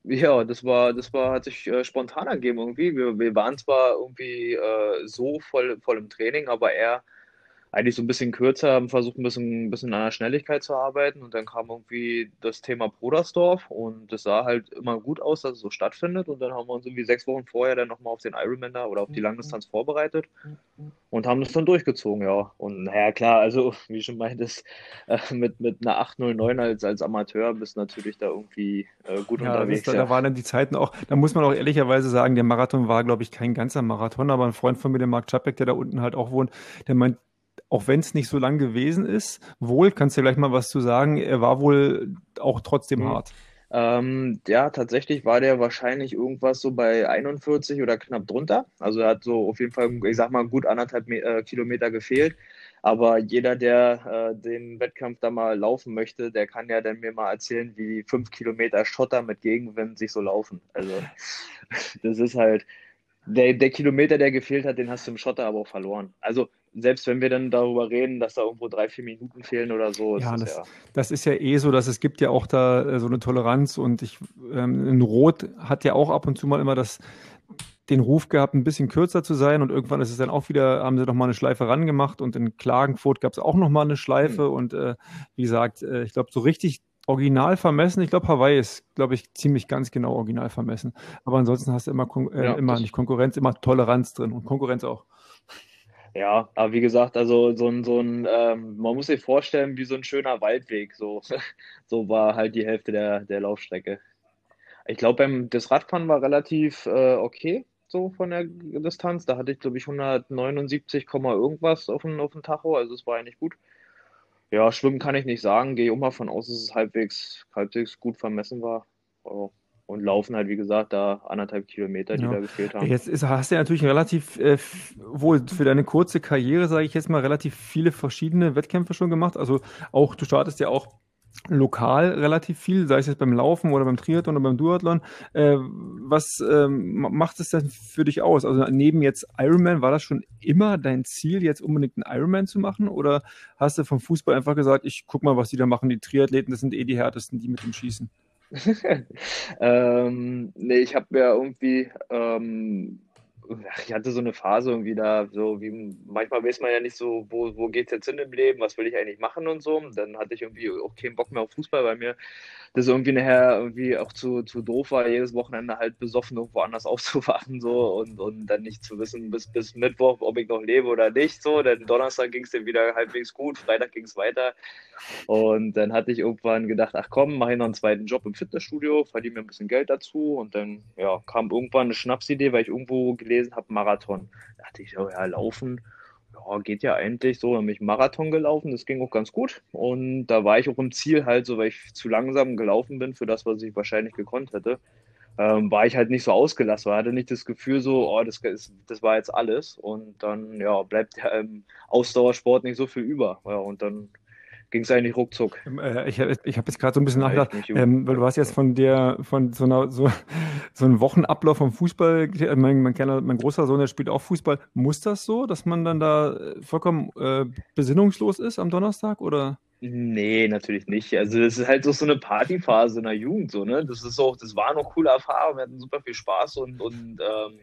ja, das war, das war, hat sich äh, spontan ergeben irgendwie. Wir, wir waren zwar irgendwie äh, so voll, voll im Training, aber er eigentlich so ein bisschen kürzer, haben versucht ein bisschen, ein bisschen an der Schnelligkeit zu arbeiten und dann kam irgendwie das Thema Brodersdorf und es sah halt immer gut aus, dass es so stattfindet und dann haben wir uns irgendwie sechs Wochen vorher dann nochmal auf den Ironman da oder auf die mhm. Langdistanz vorbereitet und haben das dann durchgezogen, ja. Und naja, klar, also (laughs) wie schon meintest, äh, mit, mit einer 809 als, als Amateur bist du natürlich da irgendwie äh, gut ja, unterwegs. Ist, ja. Da waren dann die Zeiten auch, da muss man auch ehrlicherweise sagen, der Marathon war, glaube ich, kein ganzer Marathon, aber ein Freund von mir, der Marc Czapek, der da unten halt auch wohnt, der meint, auch wenn es nicht so lang gewesen ist, wohl, kannst du gleich mal was zu sagen, er war wohl auch trotzdem mhm. hart. Ähm, ja, tatsächlich war der wahrscheinlich irgendwas so bei 41 oder knapp drunter. Also er hat so auf jeden Fall, ich sag mal, gut anderthalb äh, Kilometer gefehlt. Aber jeder, der äh, den Wettkampf da mal laufen möchte, der kann ja dann mir mal erzählen, wie fünf Kilometer Schotter mit Gegenwind sich so laufen. Also (laughs) das ist halt, der, der Kilometer, der gefehlt hat, den hast du im Schotter aber auch verloren. Also selbst wenn wir dann darüber reden, dass da irgendwo drei, vier Minuten fehlen oder so. Ja, das, ja, das ist ja eh so, dass es gibt ja auch da äh, so eine Toleranz und ich, ähm, in Rot hat ja auch ab und zu mal immer das, den Ruf gehabt, ein bisschen kürzer zu sein und irgendwann ist es dann auch wieder, haben sie noch mal eine Schleife rangemacht und in Klagenfurt gab es auch noch mal eine Schleife mhm. und äh, wie gesagt, äh, ich glaube, so richtig original vermessen, ich glaube, Hawaii ist, glaube ich, ziemlich ganz genau original vermessen. Aber ansonsten hast du immer, Kon äh, ja, immer nicht Konkurrenz, immer Toleranz drin und Konkurrenz auch. Ja, aber wie gesagt, also so ein, so ein ähm, man muss sich vorstellen, wie so ein schöner Waldweg. So, (laughs) so war halt die Hälfte der, der Laufstrecke. Ich glaube, das Radfahren war relativ äh, okay, so von der Distanz. Da hatte ich, glaube ich, 179, irgendwas auf dem, auf dem Tacho, also es war eigentlich gut. Ja, schwimmen kann ich nicht sagen, gehe mal von aus, dass es halbwegs, halbwegs gut vermessen war. Oh und laufen halt, wie gesagt, da anderthalb Kilometer, die ja. da gefehlt haben. Jetzt ist, hast du ja natürlich relativ, äh, wohl für deine kurze Karriere, sage ich jetzt mal, relativ viele verschiedene Wettkämpfe schon gemacht. Also auch, du startest ja auch lokal relativ viel, sei es jetzt beim Laufen oder beim Triathlon oder beim Duathlon. Äh, was ähm, macht es denn für dich aus? Also neben jetzt Ironman, war das schon immer dein Ziel, jetzt unbedingt einen Ironman zu machen? Oder hast du vom Fußball einfach gesagt, ich guck mal, was die da machen, die Triathleten, das sind eh die härtesten, die mit dem Schießen? (laughs) ähm, nee, ich habe mir irgendwie, ähm, ich hatte so eine Phase irgendwie da, so wie manchmal weiß man ja nicht so, wo, wo geht es jetzt hin im Leben, was will ich eigentlich machen und so. Dann hatte ich irgendwie auch keinen Bock mehr auf Fußball, weil mir das irgendwie nachher irgendwie auch zu, zu doof war, jedes Wochenende halt besoffen irgendwo anders (laughs) aufzuwachen so und, und dann nicht zu wissen bis, bis Mittwoch, ob ich noch lebe oder nicht so. Denn Donnerstag ging es dann wieder halbwegs gut, Freitag ging es weiter und dann hatte ich irgendwann gedacht, ach komm, mache ich noch einen zweiten Job im Fitnessstudio, verdiene mir ein bisschen Geld dazu und dann ja, kam irgendwann eine Schnapsidee, weil ich irgendwo gelesen habe, Marathon. Da dachte ich, oh ja, laufen ja, geht ja eigentlich so. Dann bin ich Marathon gelaufen, das ging auch ganz gut. Und da war ich auch im Ziel halt, so weil ich zu langsam gelaufen bin für das, was ich wahrscheinlich gekonnt hätte. Ähm, war ich halt nicht so ausgelassen, hatte nicht das Gefühl so, oh, das, das war jetzt alles. Und dann, ja, bleibt ja im Ausdauersport nicht so viel über. Ja, und dann ging es eigentlich ruckzuck. Ähm, äh, ich habe ich hab jetzt gerade so ein bisschen nachgedacht, ähm, weil du hast jetzt von der, von so einer, so, (laughs) so einem Wochenablauf vom Fußball, mein, mein, kleiner, mein großer Sohn, der spielt auch Fußball. Muss das so, dass man dann da äh, vollkommen äh, besinnungslos ist am Donnerstag oder? Nee, natürlich nicht. Also das ist halt so, so eine Partyphase in der Jugend, so, ne? Das ist auch, das war noch coole Erfahrung, wir hatten super viel Spaß und, und ähm,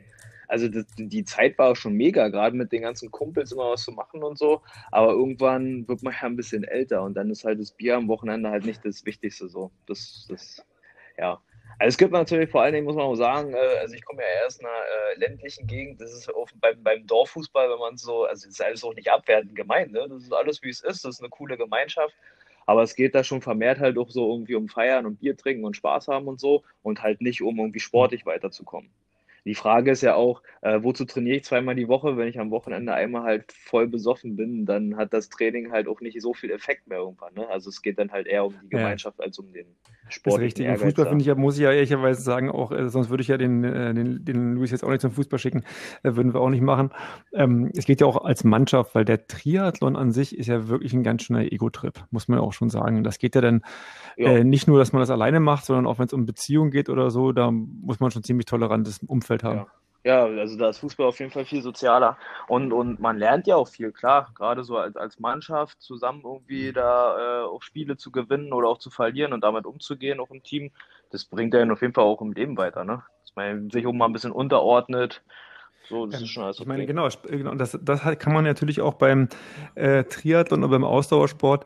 also das, die Zeit war schon mega, gerade mit den ganzen Kumpels immer was zu machen und so. Aber irgendwann wird man ja ein bisschen älter und dann ist halt das Bier am Wochenende halt nicht das Wichtigste so. Das, das, ja. Also es gibt natürlich vor allen Dingen, muss man auch sagen, äh, also ich komme ja erst in einer äh, ländlichen Gegend, das ist auch beim, beim Dorffußball, wenn man so, also das ist alles auch nicht abwertend gemeint, ne? das ist alles wie es ist, das ist eine coole Gemeinschaft, aber es geht da schon vermehrt halt auch so irgendwie um Feiern und Bier trinken und Spaß haben und so und halt nicht um irgendwie sportlich weiterzukommen Die Frage ist ja auch, äh, wozu trainiere ich zweimal die Woche? Wenn ich am Wochenende einmal halt voll besoffen bin, dann hat das Training halt auch nicht so viel Effekt mehr irgendwann. Ne? Also es geht dann halt eher um die Gemeinschaft ja. als um den Sport. Richtig. Im Fußball finde ich, muss ich ja ehrlicherweise sagen, auch, äh, sonst würde ich ja den, äh, den, den Luis jetzt auch nicht zum Fußball schicken, äh, würden wir auch nicht machen. Ähm, es geht ja auch als Mannschaft, weil der Triathlon an sich ist ja wirklich ein ganz schöner Ego-Trip, muss man auch schon sagen. Das geht ja dann ja. Äh, nicht nur, dass man das alleine macht, sondern auch wenn es um Beziehungen geht oder so, da muss man schon ziemlich tolerantes Umfeld haben. Ja. Ja, also da ist Fußball auf jeden Fall viel sozialer. Und, und man lernt ja auch viel, klar. Gerade so als, als Mannschaft zusammen irgendwie da äh, auch Spiele zu gewinnen oder auch zu verlieren und damit umzugehen, auch im Team. Das bringt einen auf jeden Fall auch im Leben weiter, ne? Dass man sich auch mal ein bisschen unterordnet. So, das ist schon alles okay. Ich meine, genau, genau das, das kann man natürlich auch beim äh, Triathlon oder beim Ausdauersport.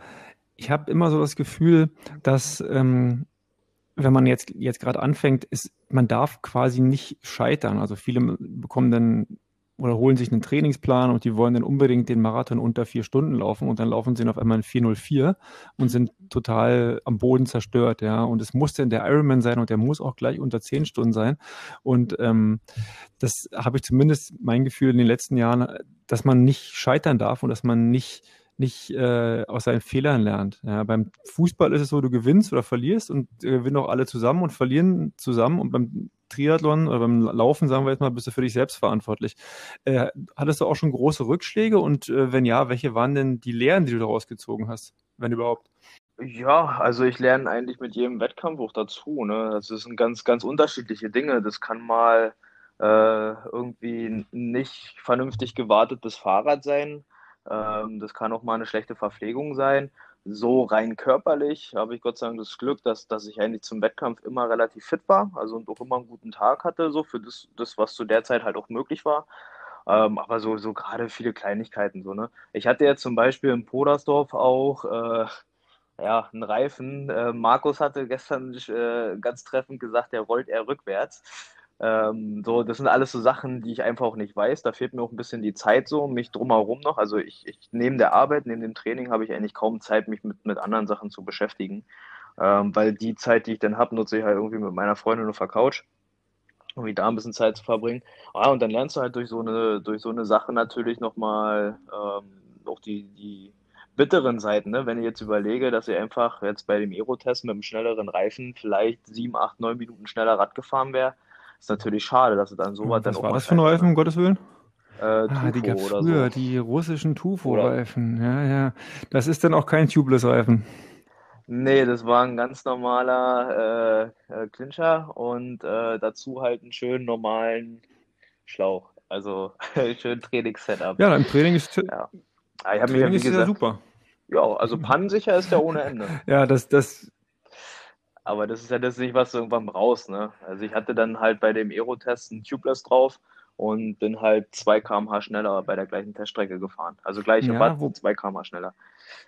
Ich habe immer so das Gefühl, dass ähm, wenn man jetzt, jetzt gerade anfängt, ist, man darf quasi nicht scheitern. Also viele bekommen dann oder holen sich einen Trainingsplan und die wollen dann unbedingt den Marathon unter vier Stunden laufen und dann laufen sie auf einmal in 404 und sind total am Boden zerstört, ja. Und es muss dann der Ironman sein und der muss auch gleich unter zehn Stunden sein. Und ähm, das habe ich zumindest mein Gefühl in den letzten Jahren, dass man nicht scheitern darf und dass man nicht nicht äh, aus seinen Fehlern lernt. Ja, beim Fußball ist es so, du gewinnst oder verlierst und äh, gewinnen auch alle zusammen und verlieren zusammen. Und beim Triathlon oder beim Laufen, sagen wir jetzt mal, bist du für dich selbst verantwortlich. Äh, hattest du auch schon große Rückschläge und äh, wenn ja, welche waren denn die Lehren, die du daraus gezogen hast, wenn überhaupt? Ja, also ich lerne eigentlich mit jedem Wettkampf auch dazu. Ne? Das sind ganz, ganz unterschiedliche Dinge. Das kann mal äh, irgendwie nicht vernünftig gewartetes Fahrrad sein. Ähm, das kann auch mal eine schlechte Verpflegung sein. So rein körperlich habe ich Gott sei Dank das Glück, dass, dass ich eigentlich zum Wettkampf immer relativ fit war, also und auch immer einen guten Tag hatte, so für das, das was zu der Zeit halt auch möglich war. Ähm, aber so, so gerade viele Kleinigkeiten, so, ne? Ich hatte jetzt zum Beispiel in Podersdorf auch äh, ja, einen Reifen. Äh, Markus hatte gestern äh, ganz treffend gesagt, der rollt eher rückwärts. Ähm, so, das sind alles so Sachen, die ich einfach auch nicht weiß. Da fehlt mir auch ein bisschen die Zeit so, mich drumherum noch. Also ich, ich neben der Arbeit, neben dem Training habe ich eigentlich kaum Zeit, mich mit, mit anderen Sachen zu beschäftigen. Ähm, weil die Zeit, die ich dann habe, nutze ich halt irgendwie mit meiner Freundin auf der Couch, um da ein bisschen Zeit zu verbringen. Ah, und dann lernst du halt durch so eine, durch so eine Sache natürlich nochmal ähm, auch die, die bitteren Seiten, ne? wenn ich jetzt überlege, dass ich einfach jetzt bei dem Aero-Test mit einem schnelleren Reifen vielleicht sieben, acht, neun Minuten schneller Rad gefahren wäre, ist natürlich schade, dass es dann so weit dann Was war das für ein Reifen, um Gottes Willen? Äh, ah, die gab früher, so. die russischen Tufo-Reifen. Ja, ja. Das ist dann auch kein Tubeless-Reifen. Nee, das war ein ganz normaler äh, äh, Clincher und äh, dazu halt einen schönen normalen Schlauch. Also (laughs) schön Trainingssetup. Ja, ein Training ist, ja. Ah, ich Training mich, ist gesagt, ja super. Ja, also pannensicher ist der ohne Ende. (laughs) ja, das, das aber das ist ja das nicht, was du irgendwann brauchst. Ne? Also ich hatte dann halt bei dem Aero-Test ein Tubeless drauf und bin halt 2 km/h schneller bei der gleichen Teststrecke gefahren. Also gleiche ja, Watt, wo... 2 km/h schneller.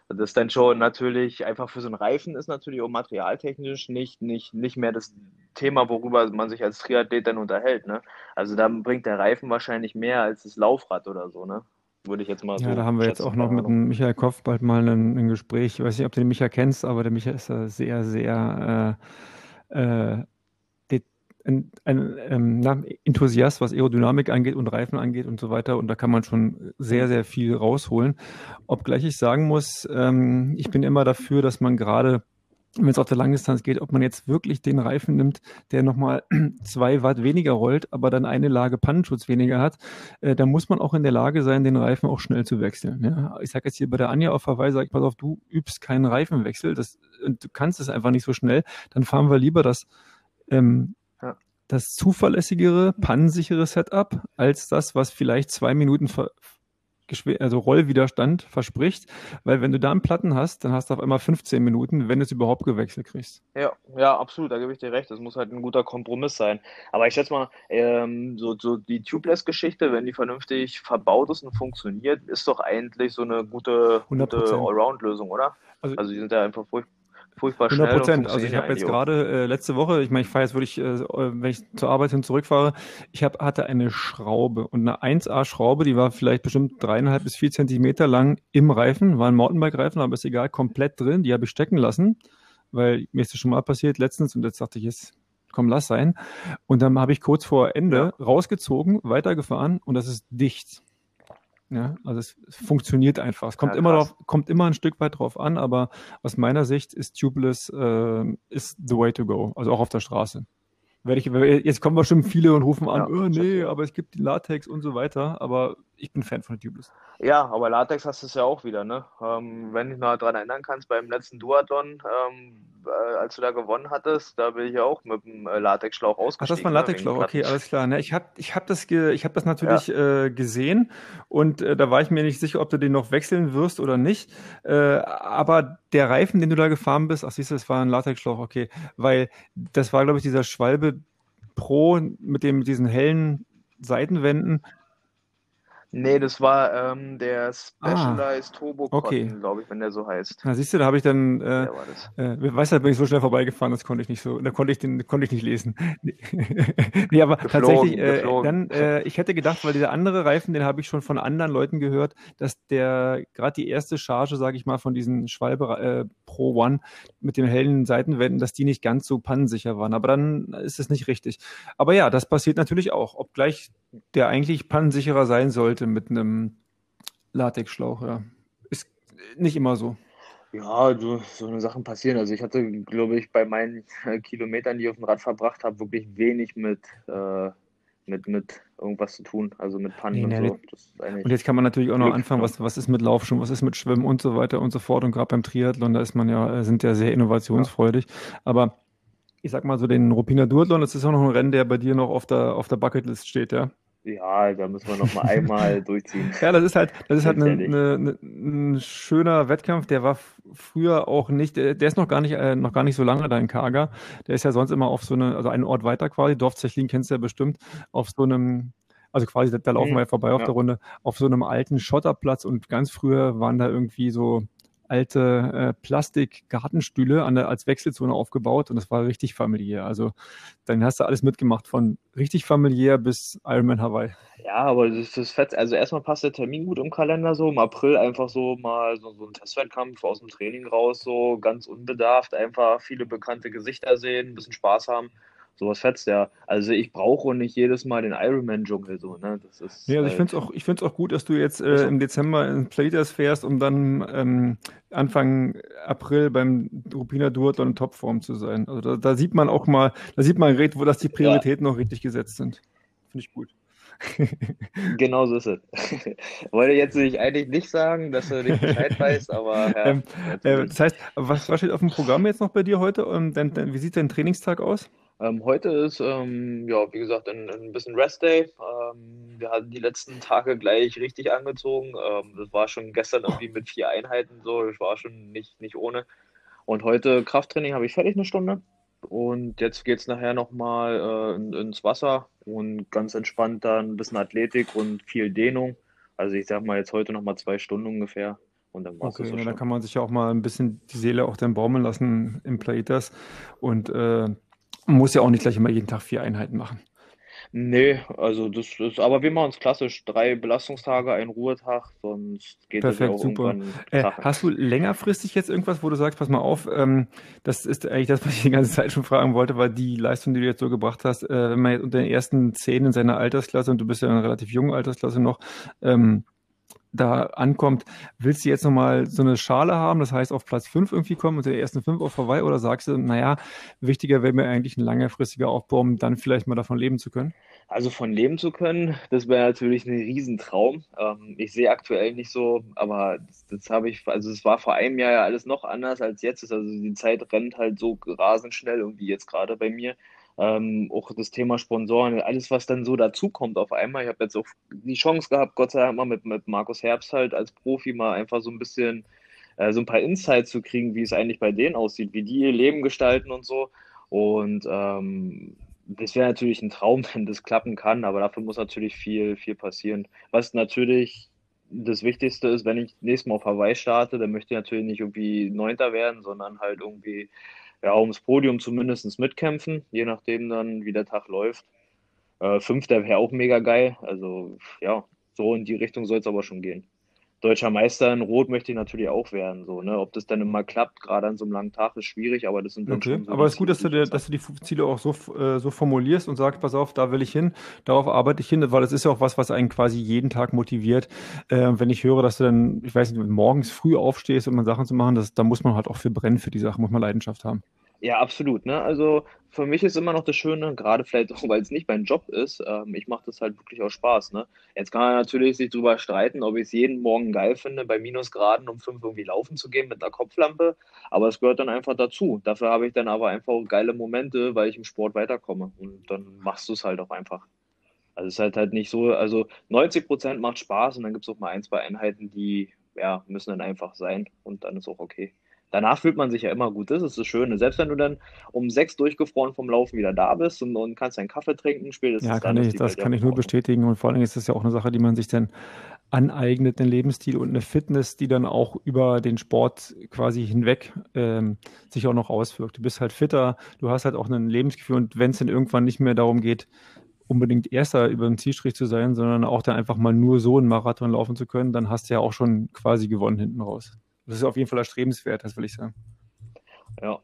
Das ist dann schon natürlich, einfach für so einen Reifen ist natürlich auch materialtechnisch nicht, nicht, nicht mehr das Thema, worüber man sich als Triathlet dann unterhält. Ne? Also da bringt der Reifen wahrscheinlich mehr als das Laufrad oder so. Ne? Würde ich jetzt mal so. Ja, da haben wir jetzt auch noch mit dem Michael Kopf bald mal ein, ein, Gespräch. Ich weiß nicht, ob du den Michael kennst, aber der Michael ist da sehr, sehr äh, äh, ein, ein ähm, Enthusiast, was Aerodynamik angeht und Reifen angeht und so weiter. Und da kann man schon sehr, sehr viel rausholen. Obgleich ich sagen muss, ähm, ich bin immer dafür, dass man gerade wenn es auf der Langdistanz geht, ob man jetzt wirklich den Reifen nimmt, der nochmal (clears throat) zwei Watt weniger rollt, aber dann eine Lage Pannenschutz weniger hat, äh, dann muss man auch in der Lage sein, den Reifen auch schnell zu wechseln. Ja? Ich sage jetzt hier bei der Anja auf Verweis, sag ich, pass auf, du übst keinen Reifenwechsel, das, du kannst es einfach nicht so schnell, dann fahren wir lieber das, ähm, ja. das zuverlässigere, pannensichere Setup, als das, was vielleicht zwei Minuten ver also Rollwiderstand verspricht, weil wenn du da einen Platten hast, dann hast du auf einmal 15 Minuten, wenn du es überhaupt gewechselt kriegst. Ja, ja, absolut, da gebe ich dir recht. Das muss halt ein guter Kompromiss sein. Aber ich schätze mal, ähm, so, so die Tubeless-Geschichte, wenn die vernünftig verbaut ist und funktioniert, ist doch eigentlich so eine gute, gute Allround-Lösung, oder? Also, also die sind ja einfach furchtbar furchtbar 100 Prozent. Also ich habe jetzt gerade äh, letzte Woche, ich meine, ich fahre jetzt wirklich, äh, wenn ich zur Arbeit hin zurückfahre, ich hab, hatte eine Schraube und eine 1A-Schraube, die war vielleicht bestimmt dreieinhalb bis vier Zentimeter lang im Reifen, war ein Mountainbike-Reifen, aber ist egal, komplett drin. Die habe ich stecken lassen, weil mir ist das schon mal passiert letztens und jetzt dachte ich, jetzt komm, lass sein. Und dann habe ich kurz vor Ende rausgezogen, weitergefahren und das ist dicht. Ja, also es, funktioniert einfach. Es kommt, ja, immer drauf, kommt immer ein Stück weit drauf an, aber aus meiner Sicht ist Tubeless äh, ist the way to go, also auch auf der Straße. Ich, jetzt kommen bestimmt viele und rufen an, ja, oh, nee, aber es gibt die Latex und so weiter, aber ich bin Fan von der Tubeless. Ja, aber Latex hast du es ja auch wieder, ne? Ähm, wenn dich mal daran erinnern kannst, beim letzten Duathlon, ähm, äh, als du da gewonnen hattest, da bin ich ja auch mit dem äh, Latexschlauch ausgestiegen. Ach, das war ein ne, Latexschlauch, ne? okay, alles klar. Ne, ich habe ich hab das, ge, ich hab das natürlich ja. äh, gesehen und äh, da war ich mir nicht sicher, ob du den noch wechseln wirst oder nicht. Äh, aber der Reifen, den du da gefahren bist, ach siehst du, das war ein Latexschlauch, okay, weil das war, glaube ich, dieser Schwalbe Pro mit dem mit diesen hellen Seitenwänden. Nee, das war ähm, der Specialized ah, Turbo okay. glaube ich, wenn der so heißt. Na, siehst du, da habe ich dann, äh, äh, weißt du, da bin ich so schnell vorbeigefahren, das konnte ich nicht so, da konnte ich den, konnte ich nicht lesen. (laughs) nee, aber geflogen, tatsächlich, äh, dann, äh, ich hätte gedacht, weil dieser andere Reifen, den habe ich schon von anderen Leuten gehört, dass der, gerade die erste Charge, sage ich mal, von diesen Schwalbe äh, Pro One mit den hellen Seitenwänden, dass die nicht ganz so pannensicher waren. Aber dann ist es nicht richtig. Aber ja, das passiert natürlich auch, obgleich der eigentlich pannensicherer sein sollte mit einem Latexschlauch. Ja. Ist nicht immer so. Ja, so, so eine Sachen passieren. Also ich hatte, glaube ich, bei meinen Kilometern, die ich auf dem Rad verbracht habe, wirklich wenig mit, äh, mit, mit irgendwas zu tun, also mit Pannen nee, und so. und jetzt kann man natürlich auch noch Glück, anfangen, was, was ist mit Laufschuhen, was ist mit Schwimmen und so weiter und so fort. Und gerade beim Triathlon, da ist man ja, sind ja sehr innovationsfreudig. Ja. Aber ich sag mal so, den Rupina Duathlon, das ist auch noch ein Rennen, der bei dir noch auf der, auf der Bucketlist steht, ja? Ja, da müssen wir noch mal einmal (laughs) durchziehen. Ja, das ist halt, das ist halt ein ne, ne, ne, schöner Wettkampf. Der war früher auch nicht, der ist noch gar nicht, äh, noch gar nicht so lange da in Kaga. Der ist ja sonst immer auf so eine, also einen Ort weiter quasi. Dorf Zechlin kennst du ja bestimmt, auf so einem, also quasi, da laufen mhm. wir ja vorbei auf ja. der Runde, auf so einem alten Schotterplatz und ganz früher waren da irgendwie so alte äh, Plastik-Gartenstühle als Wechselzone aufgebaut und das war richtig familiär. Also dann hast du alles mitgemacht, von richtig familiär bis Ironman Hawaii. Ja, aber das ist fett. Also erstmal passt der Termin gut im Kalender so. Im April einfach so mal so, so ein Testwettkampf aus dem Training raus, so ganz unbedarft, einfach viele bekannte Gesichter sehen, ein bisschen Spaß haben sowas fetzt ja. Also ich brauche nicht jedes Mal den Ironman-Dschungel so, ne? Das ist ja, also ich finde es auch, ich find's auch gut, dass du jetzt äh, im Dezember in Playters fährst, um dann ähm, Anfang April beim Rupina Duathlon in Topform zu sein. Also da, da, sieht man auch mal, da sieht man, wo dass die Prioritäten ja. noch richtig gesetzt sind. Finde ich gut. (laughs) genau so ist es. (laughs) Wollte jetzt nicht, eigentlich nicht sagen, dass du nicht Bescheid weißt, aber ja, (laughs) ähm, äh, Das heißt, was, was steht auf dem Programm jetzt noch bei dir heute? Und dann, dann, wie sieht dein Trainingstag aus? Ähm, heute ist, ähm, ja, wie gesagt, ein, ein bisschen Rest Day. Ähm, wir hatten die letzten Tage gleich richtig angezogen. Ähm, das war schon gestern irgendwie mit vier Einheiten so. Das war schon nicht, nicht ohne. Und heute Krafttraining habe ich fertig eine Stunde. Und jetzt geht es nachher nochmal äh, in, ins Wasser und ganz entspannt dann ein bisschen Athletik und viel Dehnung. Also ich sag mal jetzt heute nochmal zwei Stunden ungefähr. Und dann war's okay, so ja, da kann man sich ja auch mal ein bisschen die Seele auch dann baumeln lassen im Platers. Und äh, man muss ja auch nicht gleich immer jeden Tag vier Einheiten machen. Nee, also das ist, aber wir machen es klassisch. Drei Belastungstage, ein Ruhetag, sonst geht Perfekt, das ja auch super. Äh, hast du längerfristig jetzt irgendwas, wo du sagst, pass mal auf, ähm, das ist eigentlich das, was ich die ganze Zeit schon fragen wollte, weil die Leistung, die du jetzt so gebracht hast, äh, wenn man jetzt unter den ersten zehn in seiner Altersklasse, und du bist ja in einer relativ jungen Altersklasse noch, ähm, da ankommt, willst du jetzt nochmal so eine Schale haben, das heißt auf Platz 5 irgendwie kommen und der ersten 5 auch vorbei oder sagst du, naja, wichtiger wäre mir eigentlich ein längerfristiger Aufbau, um dann vielleicht mal davon leben zu können? Also von leben zu können, das wäre natürlich ein Riesentraum. Ähm, ich sehe aktuell nicht so, aber das, das habe ich, also es war vor einem Jahr ja alles noch anders als jetzt. Also die Zeit rennt halt so rasend schnell irgendwie jetzt gerade bei mir. Ähm, auch das Thema Sponsoren, alles, was dann so dazukommt auf einmal. Ich habe jetzt auch die Chance gehabt, Gott sei Dank mal mit, mit Markus Herbst halt als Profi mal einfach so ein bisschen äh, so ein paar Insights zu kriegen, wie es eigentlich bei denen aussieht, wie die ihr Leben gestalten und so. Und ähm, das wäre natürlich ein Traum, (laughs) wenn das klappen kann, aber dafür muss natürlich viel, viel passieren. Was natürlich das Wichtigste ist, wenn ich nächstes Mal auf Hawaii starte, dann möchte ich natürlich nicht irgendwie Neunter werden, sondern halt irgendwie ja, ums Podium zumindest mitkämpfen, je nachdem dann, wie der Tag läuft. Äh, Fünfter wäre auch mega geil. Also ja, so in die Richtung soll es aber schon gehen. Deutscher Meister in Rot möchte ich natürlich auch werden. So, ne? Ob das dann immer klappt, gerade an so einem langen Tag, ist schwierig, aber das sind dann okay. so Aber es ist gut, dass du, dir, dass du die Ziele auch so, äh, so formulierst und sagst, pass auf, da will ich hin, darauf arbeite ich hin, weil es ist ja auch was, was einen quasi jeden Tag motiviert. Äh, wenn ich höre, dass du dann, ich weiß nicht, morgens früh aufstehst, um Sachen zu machen, das, da muss man halt auch für brennen für die Sachen, muss man Leidenschaft haben. Ja, absolut. Ne? Also für mich ist immer noch das Schöne, gerade vielleicht auch, weil es nicht mein Job ist, ähm, ich mache das halt wirklich auch Spaß. Ne? Jetzt kann man natürlich sich darüber streiten, ob ich es jeden Morgen geil finde, bei Minusgraden um fünf irgendwie laufen zu gehen mit einer Kopflampe, aber es gehört dann einfach dazu. Dafür habe ich dann aber einfach geile Momente, weil ich im Sport weiterkomme und dann machst du es halt auch einfach. Also es ist halt halt nicht so, also 90 Prozent macht Spaß und dann gibt es auch mal ein, zwei Einheiten, die ja, müssen dann einfach sein und dann ist auch okay danach fühlt man sich ja immer gut. Das ist das Schöne. Selbst wenn du dann um sechs durchgefroren vom Laufen wieder da bist und, und kannst deinen Kaffee trinken, spätestens ja, kann dann ich, das kann ich nur bestätigen. Und vor allen Dingen ist das ja auch eine Sache, die man sich dann aneignet, einen Lebensstil und eine Fitness, die dann auch über den Sport quasi hinweg ähm, sich auch noch auswirkt. Du bist halt fitter, du hast halt auch ein Lebensgefühl und wenn es dann irgendwann nicht mehr darum geht, unbedingt Erster über den Zielstrich zu sein, sondern auch dann einfach mal nur so einen Marathon laufen zu können, dann hast du ja auch schon quasi gewonnen hinten raus. Das ist auf jeden Fall erstrebenswert, das will ich sagen. Ja.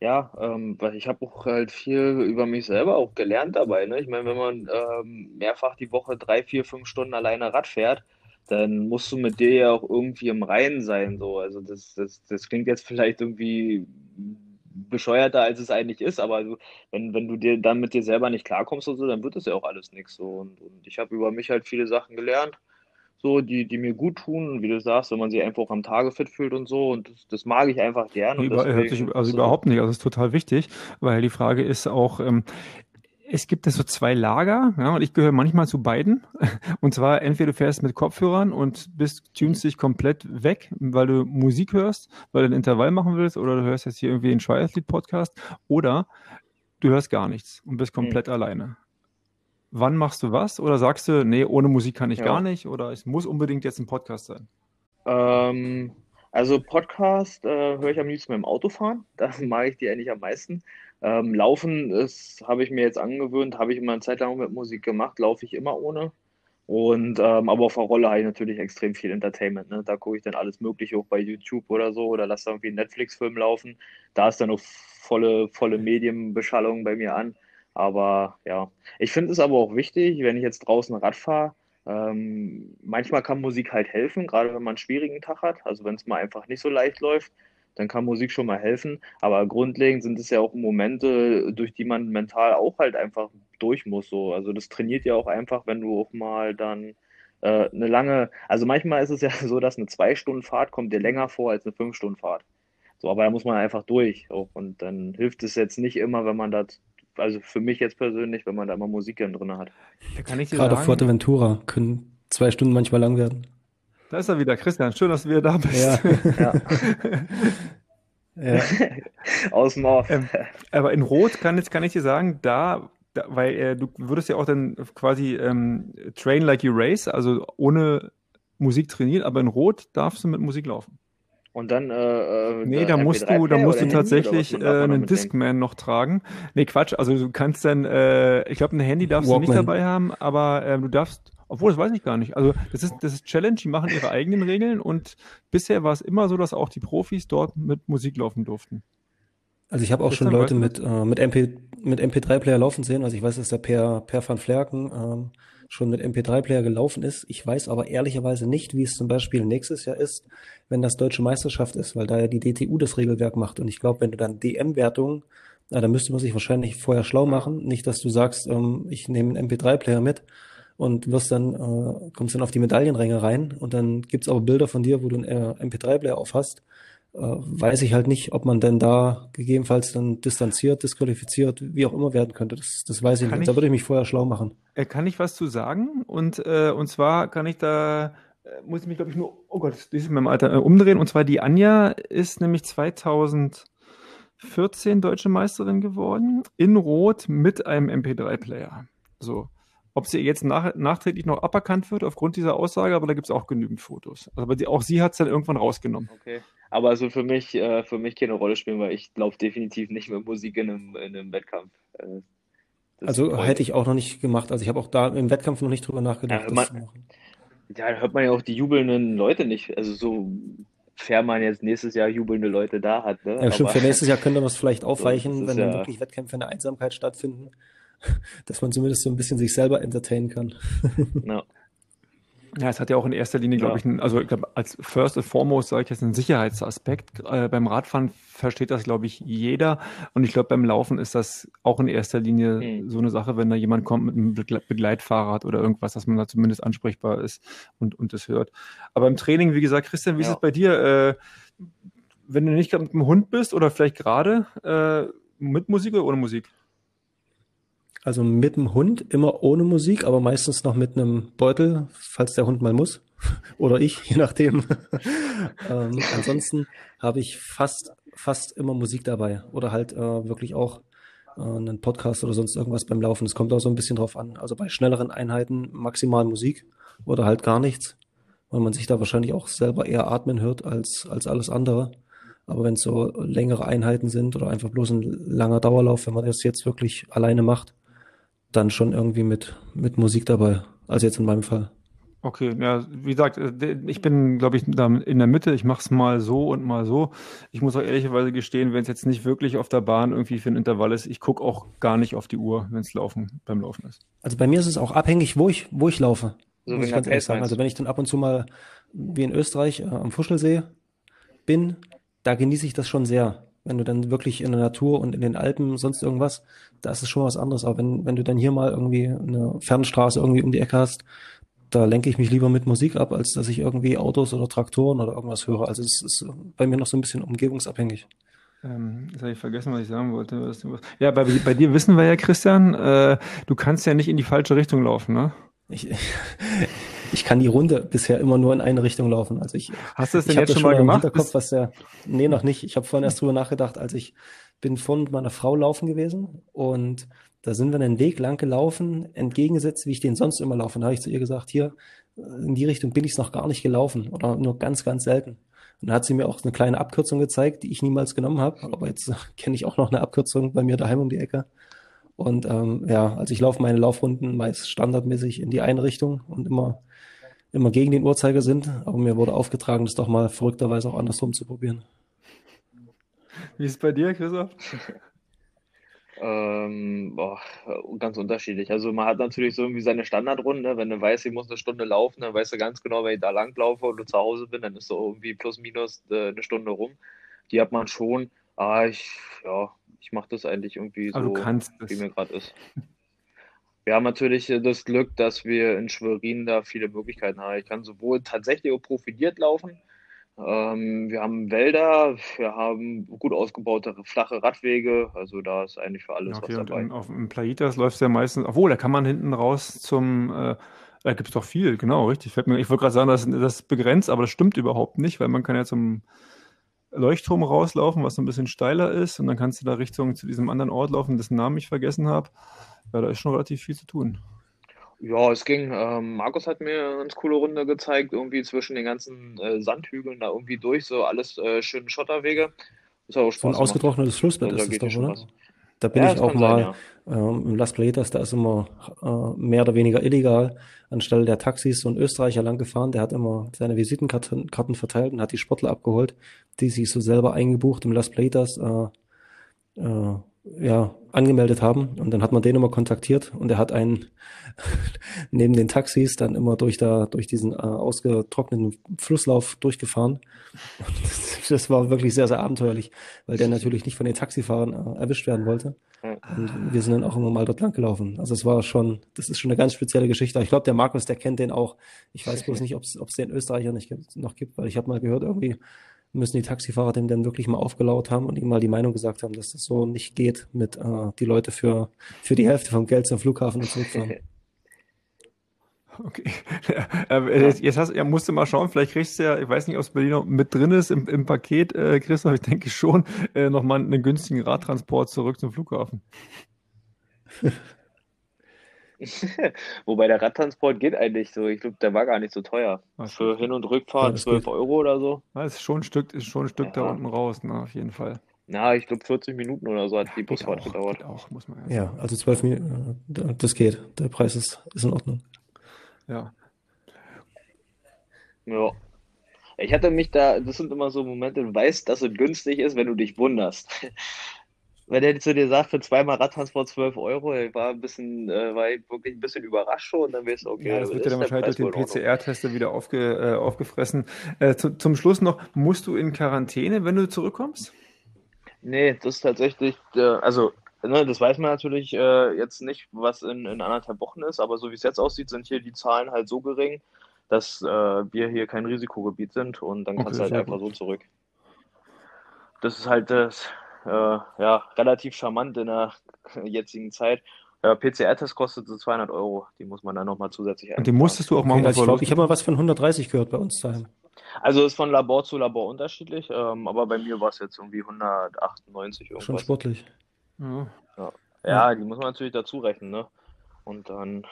Ja, ähm, ich habe auch halt viel über mich selber auch gelernt dabei. Ne? Ich meine, wenn man ähm, mehrfach die Woche drei, vier, fünf Stunden alleine Rad fährt, dann musst du mit dir ja auch irgendwie im Reinen sein. So. Also das, das, das klingt jetzt (laughs) vielleicht irgendwie bescheuerter, als es eigentlich ist, aber du, wenn, wenn du dir dann mit dir selber nicht klarkommst und so, dann wird das ja auch alles nichts so. Und, und ich habe über mich halt viele Sachen gelernt so, die, die mir gut tun. Wie du sagst, wenn man sich einfach am Tage fit fühlt und so. Und das, das mag ich einfach gern. Über, hört sich also so. überhaupt nicht. Also das ist total wichtig, weil die Frage ist auch, ähm, es gibt so zwei Lager, ja, und ich gehöre manchmal zu beiden. (laughs) Und zwar entweder du fährst mit Kopfhörern und bist, tunst dich komplett weg, weil du Musik hörst, weil du ein Intervall machen willst, oder du hörst jetzt hier irgendwie den Triathlete-Podcast, oder du hörst gar nichts und bist komplett mhm. alleine wann machst du was? Oder sagst du, nee, ohne Musik kann ich ja. gar nicht? Oder es muss unbedingt jetzt ein Podcast sein? Ähm, also Podcast äh, höre ich am liebsten beim Autofahren. (laughs) Da mag ich die eigentlich am meisten. Ähm, Laufen habe ich mir jetzt angewöhnt, habe ich immer eine Zeit lang mit Musik gemacht, laufe ich immer ohne. Und ähm, aber auf der Rolle habe ich natürlich extrem viel Entertainment. Ne? Da gucke ich dann alles Mögliche auch bei YouTube oder so oder lasse irgendwie einen Netflix-Film laufen. Da ist dann auch volle, volle Medienbeschallung bei mir an. Aber ja, ich finde es aber auch wichtig, wenn ich jetzt draußen Rad fahre, ähm, manchmal kann Musik halt helfen, gerade wenn man einen schwierigen Tag hat. Also wenn es mal einfach nicht so leicht läuft, dann kann Musik schon mal helfen. Aber grundlegend sind es ja auch Momente, durch die man mental auch halt einfach durch muss. So. Also das trainiert ja auch einfach, wenn du auch mal dann äh, eine lange, also manchmal ist es ja (laughs) so, dass eine Zwei-Stunden-Fahrt kommt dir länger vor als eine Fünf-Stunden-Fahrt. So, aber da muss man einfach durch. Auch. Und dann hilft es jetzt nicht immer, wenn man das also für mich jetzt persönlich, wenn man da immer Musik drin hat. Gerade sagen, auf Fuerteventura können zwei Stunden manchmal lang werden. Da ist er wieder, Christian. Schön, dass du wieder da bist. Ja. ja. (laughs) ja. (laughs) Aus dem Off. Ähm, aber in Rot kann, jetzt, kann ich dir sagen, da, da weil äh, du würdest ja auch dann quasi ähm, train like you race, also ohne Musik trainieren, aber in Rot darfst du mit Musik laufen. Und dann. Äh, äh nee, da musst du, da musst du tatsächlich äh, einen Discman noch tragen. Nee, Quatsch. Also du kannst dann, äh, ich glaube, ein Handy darfst Walkman. du nicht dabei haben, aber äh, du darfst, obwohl, das weiß ich gar nicht. Also das ist, das ist Challenge, die machen ihre eigenen Regeln und bisher war es immer so, dass auch die Profis dort mit Musik laufen durften. Also ich habe auch schon Leute mit, äh, mit, MP, mit MP3-Player laufen sehen. Also ich weiß, dass der Per, per van Flerken ähm, schon mit MP3-Player gelaufen ist. Ich weiß aber ehrlicherweise nicht, wie es zum Beispiel nächstes Jahr ist, wenn das deutsche Meisterschaft ist, weil da ja die DTU das Regelwerk macht. Und ich glaube, wenn du dann DM-Wertung, na, da müsste man sich wahrscheinlich vorher schlau machen. Nicht, dass du sagst, ähm, ich nehme einen MP3-Player mit und wirst dann, äh, kommst dann auf die Medaillenränge rein und dann gibt's aber Bilder von dir, wo du einen äh, MP3-Player auf hast. Äh, weiß ich halt nicht, ob man denn da gegebenenfalls dann distanziert, disqualifiziert, wie auch immer werden könnte. Das, das weiß ich kann nicht. Ich, da würde ich mich vorher schlau machen. Äh, kann ich was zu sagen? Und, äh, und zwar kann ich da, äh, muss ich mich, glaube ich, nur, oh Gott, das ist in meinem Alter, äh, umdrehen. Und zwar die Anja ist nämlich 2014 deutsche Meisterin geworden, in Rot mit einem MP3-Player. So. Ob sie jetzt nach, nachträglich noch aberkannt wird aufgrund dieser Aussage, aber da gibt es auch genügend Fotos. Aber die, auch sie hat es dann irgendwann rausgenommen. Okay. Aber also für mich, äh, für mich keine Rolle spielen, weil ich laufe definitiv nicht mit Musik in einem, in einem Wettkampf. Äh, also hätte ich auch noch nicht gemacht. Also ich habe auch da im Wettkampf noch nicht drüber nachgedacht, ja, man, das zu machen. Ja, da hört man ja auch die jubelnden Leute nicht. Also so fair man jetzt nächstes Jahr jubelnde Leute da hat. Ne? Ja, stimmt. Für nächstes Jahr könnte man es vielleicht (laughs) aufweichen, so, wenn ja dann wirklich Wettkämpfe in der Einsamkeit stattfinden, (laughs) dass man zumindest so ein bisschen sich selber entertainen kann. (laughs) Ja. Ja, es hat ja auch in erster Linie, glaube ja. ich, ein, also ich glaube, als First and Foremost sage ich jetzt einen Sicherheitsaspekt. Äh, beim Radfahren versteht das, glaube ich, jeder. Und ich glaube, beim Laufen ist das auch in erster Linie mhm. so eine Sache, wenn da jemand kommt mit einem Begleitfahrrad oder irgendwas, dass man da zumindest ansprechbar ist und, und das hört. Aber im Training, wie gesagt, Christian, wie ja. ist es bei dir? Äh, wenn du nicht gerade mit dem Hund bist oder vielleicht gerade äh, mit Musik oder ohne Musik? Also mit dem Hund, immer ohne Musik, aber meistens noch mit einem Beutel, falls der Hund mal muss. (laughs) Oder ich, je nachdem. (laughs) ähm, ansonsten habe ich fast, fast immer Musik dabei. Oder halt äh, wirklich auch äh, einen Podcast oder sonst irgendwas beim Laufen. Es kommt auch so ein bisschen drauf an. Also bei schnelleren Einheiten maximal Musik oder halt gar nichts. Weil man sich da wahrscheinlich auch selber eher atmen hört als, als alles andere. Aber wenn es so längere Einheiten sind oder einfach bloß ein langer Dauerlauf, wenn man das jetzt wirklich alleine macht, dann schon irgendwie mit, mit Musik dabei, also jetzt in meinem Fall. Okay, ja, wie gesagt, äh, ich bin, glaube ich, da in der Mitte. Ich mache es mal so und mal so. Ich muss auch ehrlicherweise gestehen, wenn es jetzt nicht wirklich auf der Bahn irgendwie für ein Intervall ist, ich gucke auch gar nicht auf die Uhr, wenn es laufen beim Laufen ist. Also bei mir ist es auch abhängig, wo ich, wo ich laufe. So muss ich ganz ehrlich sagen. Also wenn ich dann ab und zu mal wie in Österreich äh, am Fuschelsee bin, da genieße ich das schon sehr wenn du dann wirklich in der Natur und in den Alpen sonst irgendwas, da ist es schon was anderes. Aber wenn, wenn du dann hier mal irgendwie eine Fernstraße irgendwie um die Ecke hast, da lenke ich mich lieber mit Musik ab, als dass ich irgendwie Autos oder Traktoren oder irgendwas höre. Also es ist bei mir noch so ein bisschen umgebungsabhängig. Ähm, jetzt habe ich vergessen, was ich sagen wollte. Ja, bei, bei dir wissen wir ja, Christian, äh, du kannst ja nicht in die falsche Richtung laufen, ne? Ich, (laughs) ich kann die Runde bisher immer nur in eine Richtung laufen. Also ich, Hast du es denn jetzt schon mal gemacht? Hinterkopf, was der, nee, noch nicht. Ich habe vorhin erst drüber nachgedacht, als ich bin vorhin mit meiner Frau laufen gewesen und da sind wir einen Weg lang gelaufen, entgegengesetzt, wie ich den sonst immer laufe. Und da habe ich zu ihr gesagt, hier, in die Richtung bin ich noch gar nicht gelaufen oder nur ganz, ganz selten. Und da hat sie mir auch eine kleine Abkürzung gezeigt, die ich niemals genommen habe. Aber jetzt (laughs) kenne ich auch noch eine Abkürzung bei mir daheim um die Ecke. Und ähm, ja, also ich laufe meine Laufrunden meist standardmäßig in die eine Richtung und immer immer gegen den Uhrzeigersinn, aber mir wurde aufgetragen, das doch mal verrückterweise auch andersrum zu probieren. Wie ist es bei dir, Christoph? Ähm, boah, ganz unterschiedlich. Also man hat natürlich so irgendwie seine Standardrunde. Wenn du weißt, ich muss eine Stunde laufen, dann weißt du ganz genau, wenn ich da langlaufe und zu Hause bin, dann ist so irgendwie plus minus äh, eine Stunde rum. Die hat man schon. Ah, ich, ja, ich mache das eigentlich irgendwie so, wie mir gerade ist. Wir haben natürlich äh, das Glück, dass wir in Schwerin da viele Möglichkeiten haben. Ich kann sowohl tatsächlich auch profiliert laufen. Ähm, wir haben Wälder, wir haben gut ausgebaute flache Radwege. Also da ist eigentlich für alles okay, was dabei. Und auf dem Plaitas läuft es ja meistens, obwohl, da kann man hinten raus zum, äh, da gibt es doch viel, genau, richtig. ich wollte gerade sagen, das, das ist begrenzt, aber das stimmt überhaupt nicht, weil man kann ja zum Leuchtturm rauslaufen, was so ein bisschen steiler ist, und dann kannst du da Richtung zu diesem anderen Ort laufen, dessen Namen ich vergessen habe. Ja, da ist schon relativ viel zu tun. Ja, es ging. Ähm, Markus hat mir eine ganz coole Runde gezeigt, irgendwie zwischen den ganzen äh, Sandhügeln da irgendwie durch, so alles äh, schöne Schotterwege. Das hat auch Spaß so ein ausgetrocknetes Flussbett also, ist das doch, oder? Da bin ja, ich auch mal sein, ja. ähm, im Las Playetas, da ist immer äh, mehr oder weniger illegal anstelle der Taxis so ein Österreicher lang gefahren, der hat immer seine Visitenkarten Karten verteilt und hat die Sportler abgeholt, die sich so selber eingebucht im Las Playetas äh, äh, ja, angemeldet haben. Und dann hat man den immer kontaktiert und er hat einen (laughs) neben den Taxis dann immer durch da, durch diesen äh, ausgetrockneten Flusslauf durchgefahren. Und das, (laughs) das, war wirklich sehr, sehr abenteuerlich, weil der natürlich nicht von den Taxifahrern äh, erwischt werden wollte. Und wir sind dann auch immer mal dort lang gelaufen. Also es war schon, das ist schon eine ganz spezielle Geschichte. Ich glaube, der Markus, der kennt den auch. Ich weiß bloß (laughs) nicht, ob es den Österreicher nicht noch gibt, weil ich habe mal gehört, irgendwie müssen die Taxifahrer dem dann wirklich mal aufgelaut haben und ihm mal die Meinung gesagt haben, dass das so nicht geht, mit äh, die Leute für, für die Hälfte vom Geld zum Flughafen und zurückfahren. (laughs) Okay. (laughs) Äh, jetzt hast, ja, musst du mal schauen, vielleicht kriegst du ja, ich weiß nicht, ob es noch mit drin ist im, im Paket, äh, Christoph, ich denke schon, äh, nochmal einen günstigen Radtransport zurück zum Flughafen. (laughs) (laughs) Wobei der Radtransport geht eigentlich so. Ich glaube, der war gar nicht so teuer. Ach, Für Hin- und Rückfahrt ja, 12 geht. Euro oder so. Ja, ist schon ein Stück, ist schon ein Stück ja. da unten raus, ne, auf jeden Fall. Na, ich glaube 40 Minuten oder so hat die Busfahrt auch, gedauert. Auch, muss man ja, ja also 12 Minuten, äh, das geht. Der Preis ist, ist in Ordnung. Ja. Ja. Ich hatte mich da, das sind immer so Momente, du weißt, dass es günstig ist, wenn du dich wunderst. Wenn er zu dir sagt, für zweimal Radtransport 12 Euro, war ein bisschen, äh, war ich wirklich ein bisschen überrascht schon, dann wirst du, okay, ja, das wird ja dann wahrscheinlich durch den PCR-Tester wieder aufge, äh, aufgefressen. Äh, zu, zum Schluss noch, musst du in Quarantäne, wenn du zurückkommst? Nee, das ist tatsächlich, äh, also ne, das weiß man natürlich äh, jetzt nicht, was in, in anderthalb Wochen ist, aber so wie es jetzt aussieht, sind hier die Zahlen halt so gering, dass äh, wir hier kein Risikogebiet sind und dann kannst du halt einfach gut. so zurück. Das ist halt das, äh, ja, relativ charmant in der (laughs) jetzigen Zeit. Ja, PCR-Test kostet so 200 Euro. Die muss man dann nochmal zusätzlich Und den musstest du auch machen. Okay, also ich, ich habe mal was von 130 gehört bei uns daheim. Also ist von Labor zu Labor unterschiedlich, ähm, aber bei mir war es jetzt irgendwie 198 irgendwas. Schon sportlich. Ja. Ja. ja, die muss man natürlich dazu rechnen, ne? Und dann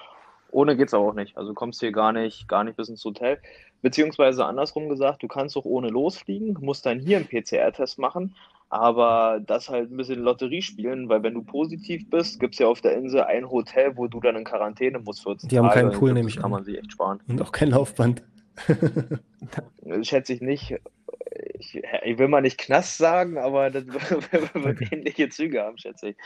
ohne geht's aber auch nicht. Also du kommst hier gar nicht, gar nicht bis ins Hotel. Beziehungsweise andersrum gesagt, du kannst auch ohne losfliegen, musst dann hier einen PCR-Test machen, aber das halt ein bisschen Lotterie spielen, weil wenn du positiv bist, gibt es ja auf der Insel ein Hotel, wo du dann in Quarantäne musst 14 Die haben Tage. keinen Pool, nämlich kann man sich echt sparen. Und auch kein Laufband. Schätze ich nicht. Ich, ich, will mal nicht Knast sagen, aber das (laughs) wird ähnliche Züge haben, schätze ich.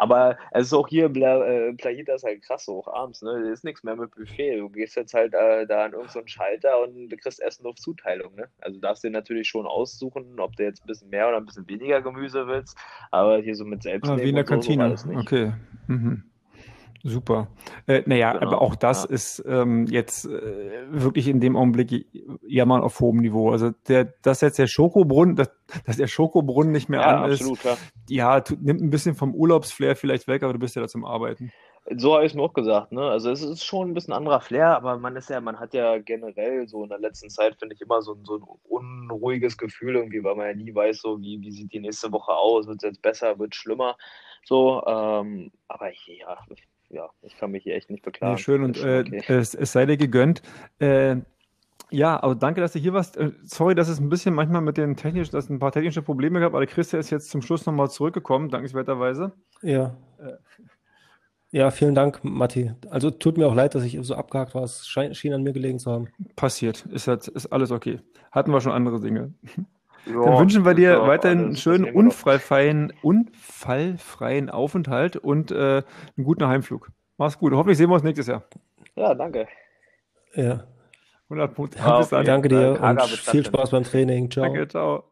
Aber es ist auch hier, Bla, äh, Plahita ist halt krass, auch abends, ne? Ist nichts mehr mit Buffet. Du gehst jetzt halt äh, da an irgendeinen so Schalter und du kriegst Essen auf Zuteilung, ne? Also darfst du dir natürlich schon aussuchen, ob du jetzt ein bisschen mehr oder ein bisschen weniger Gemüse willst. Aber hier so mit selbst. Ah, wie in der Kantine. So okay. Mhm. Super. Äh, naja, genau, aber auch das ja. ist ähm, jetzt äh, wirklich in dem Augenblick ja mal auf hohem Niveau. Also der, dass jetzt der Schokobrunnen, dass, dass der Schokobrunnen nicht mehr ja, an absolut, ist, ja, ja nimmt ein bisschen vom Urlaubsflair vielleicht weg, aber du bist ja da zum Arbeiten. So habe ich es mir auch gesagt, ne? Also es ist schon ein bisschen anderer Flair, aber man ist ja, man hat ja generell so in der letzten Zeit, finde ich, immer so, so ein unruhiges Gefühl irgendwie, weil man ja nie weiß, so wie, wie sieht die nächste Woche aus, wird es jetzt besser, wird es schlimmer. So, ähm, aber ja, ja, ich kann mich hier echt nicht beklagen. Nee, schön und äh, okay. es, es, sei dir gegönnt. Äh, ja, aber danke, dass du hier warst. Äh, sorry, dass es ein bisschen manchmal mit den technischen, dass es ein paar technische Probleme gab, aber Christian ist jetzt zum Schluss nochmal zurückgekommen, dankenswerterweise. Ja. Äh. Ja, vielen Dank, Matti. Also tut mir auch leid, dass ich so abgehakt war. Es schien an mir gelegen zu haben. Passiert. Ist, halt, ist alles okay. Hatten wir schon andere Dinge. Ja, Dann wünschen wir dir weiterhin einen schönen unfallfreien, unfallfreien Aufenthalt und äh, einen guten Heimflug. Mach's gut. Hoffentlich sehen wir uns nächstes Jahr. Ja, danke. Ja. 100 Punkte. Ja, okay. Danke dir und viel Spaß beim Training. Ciao. Danke, ciao.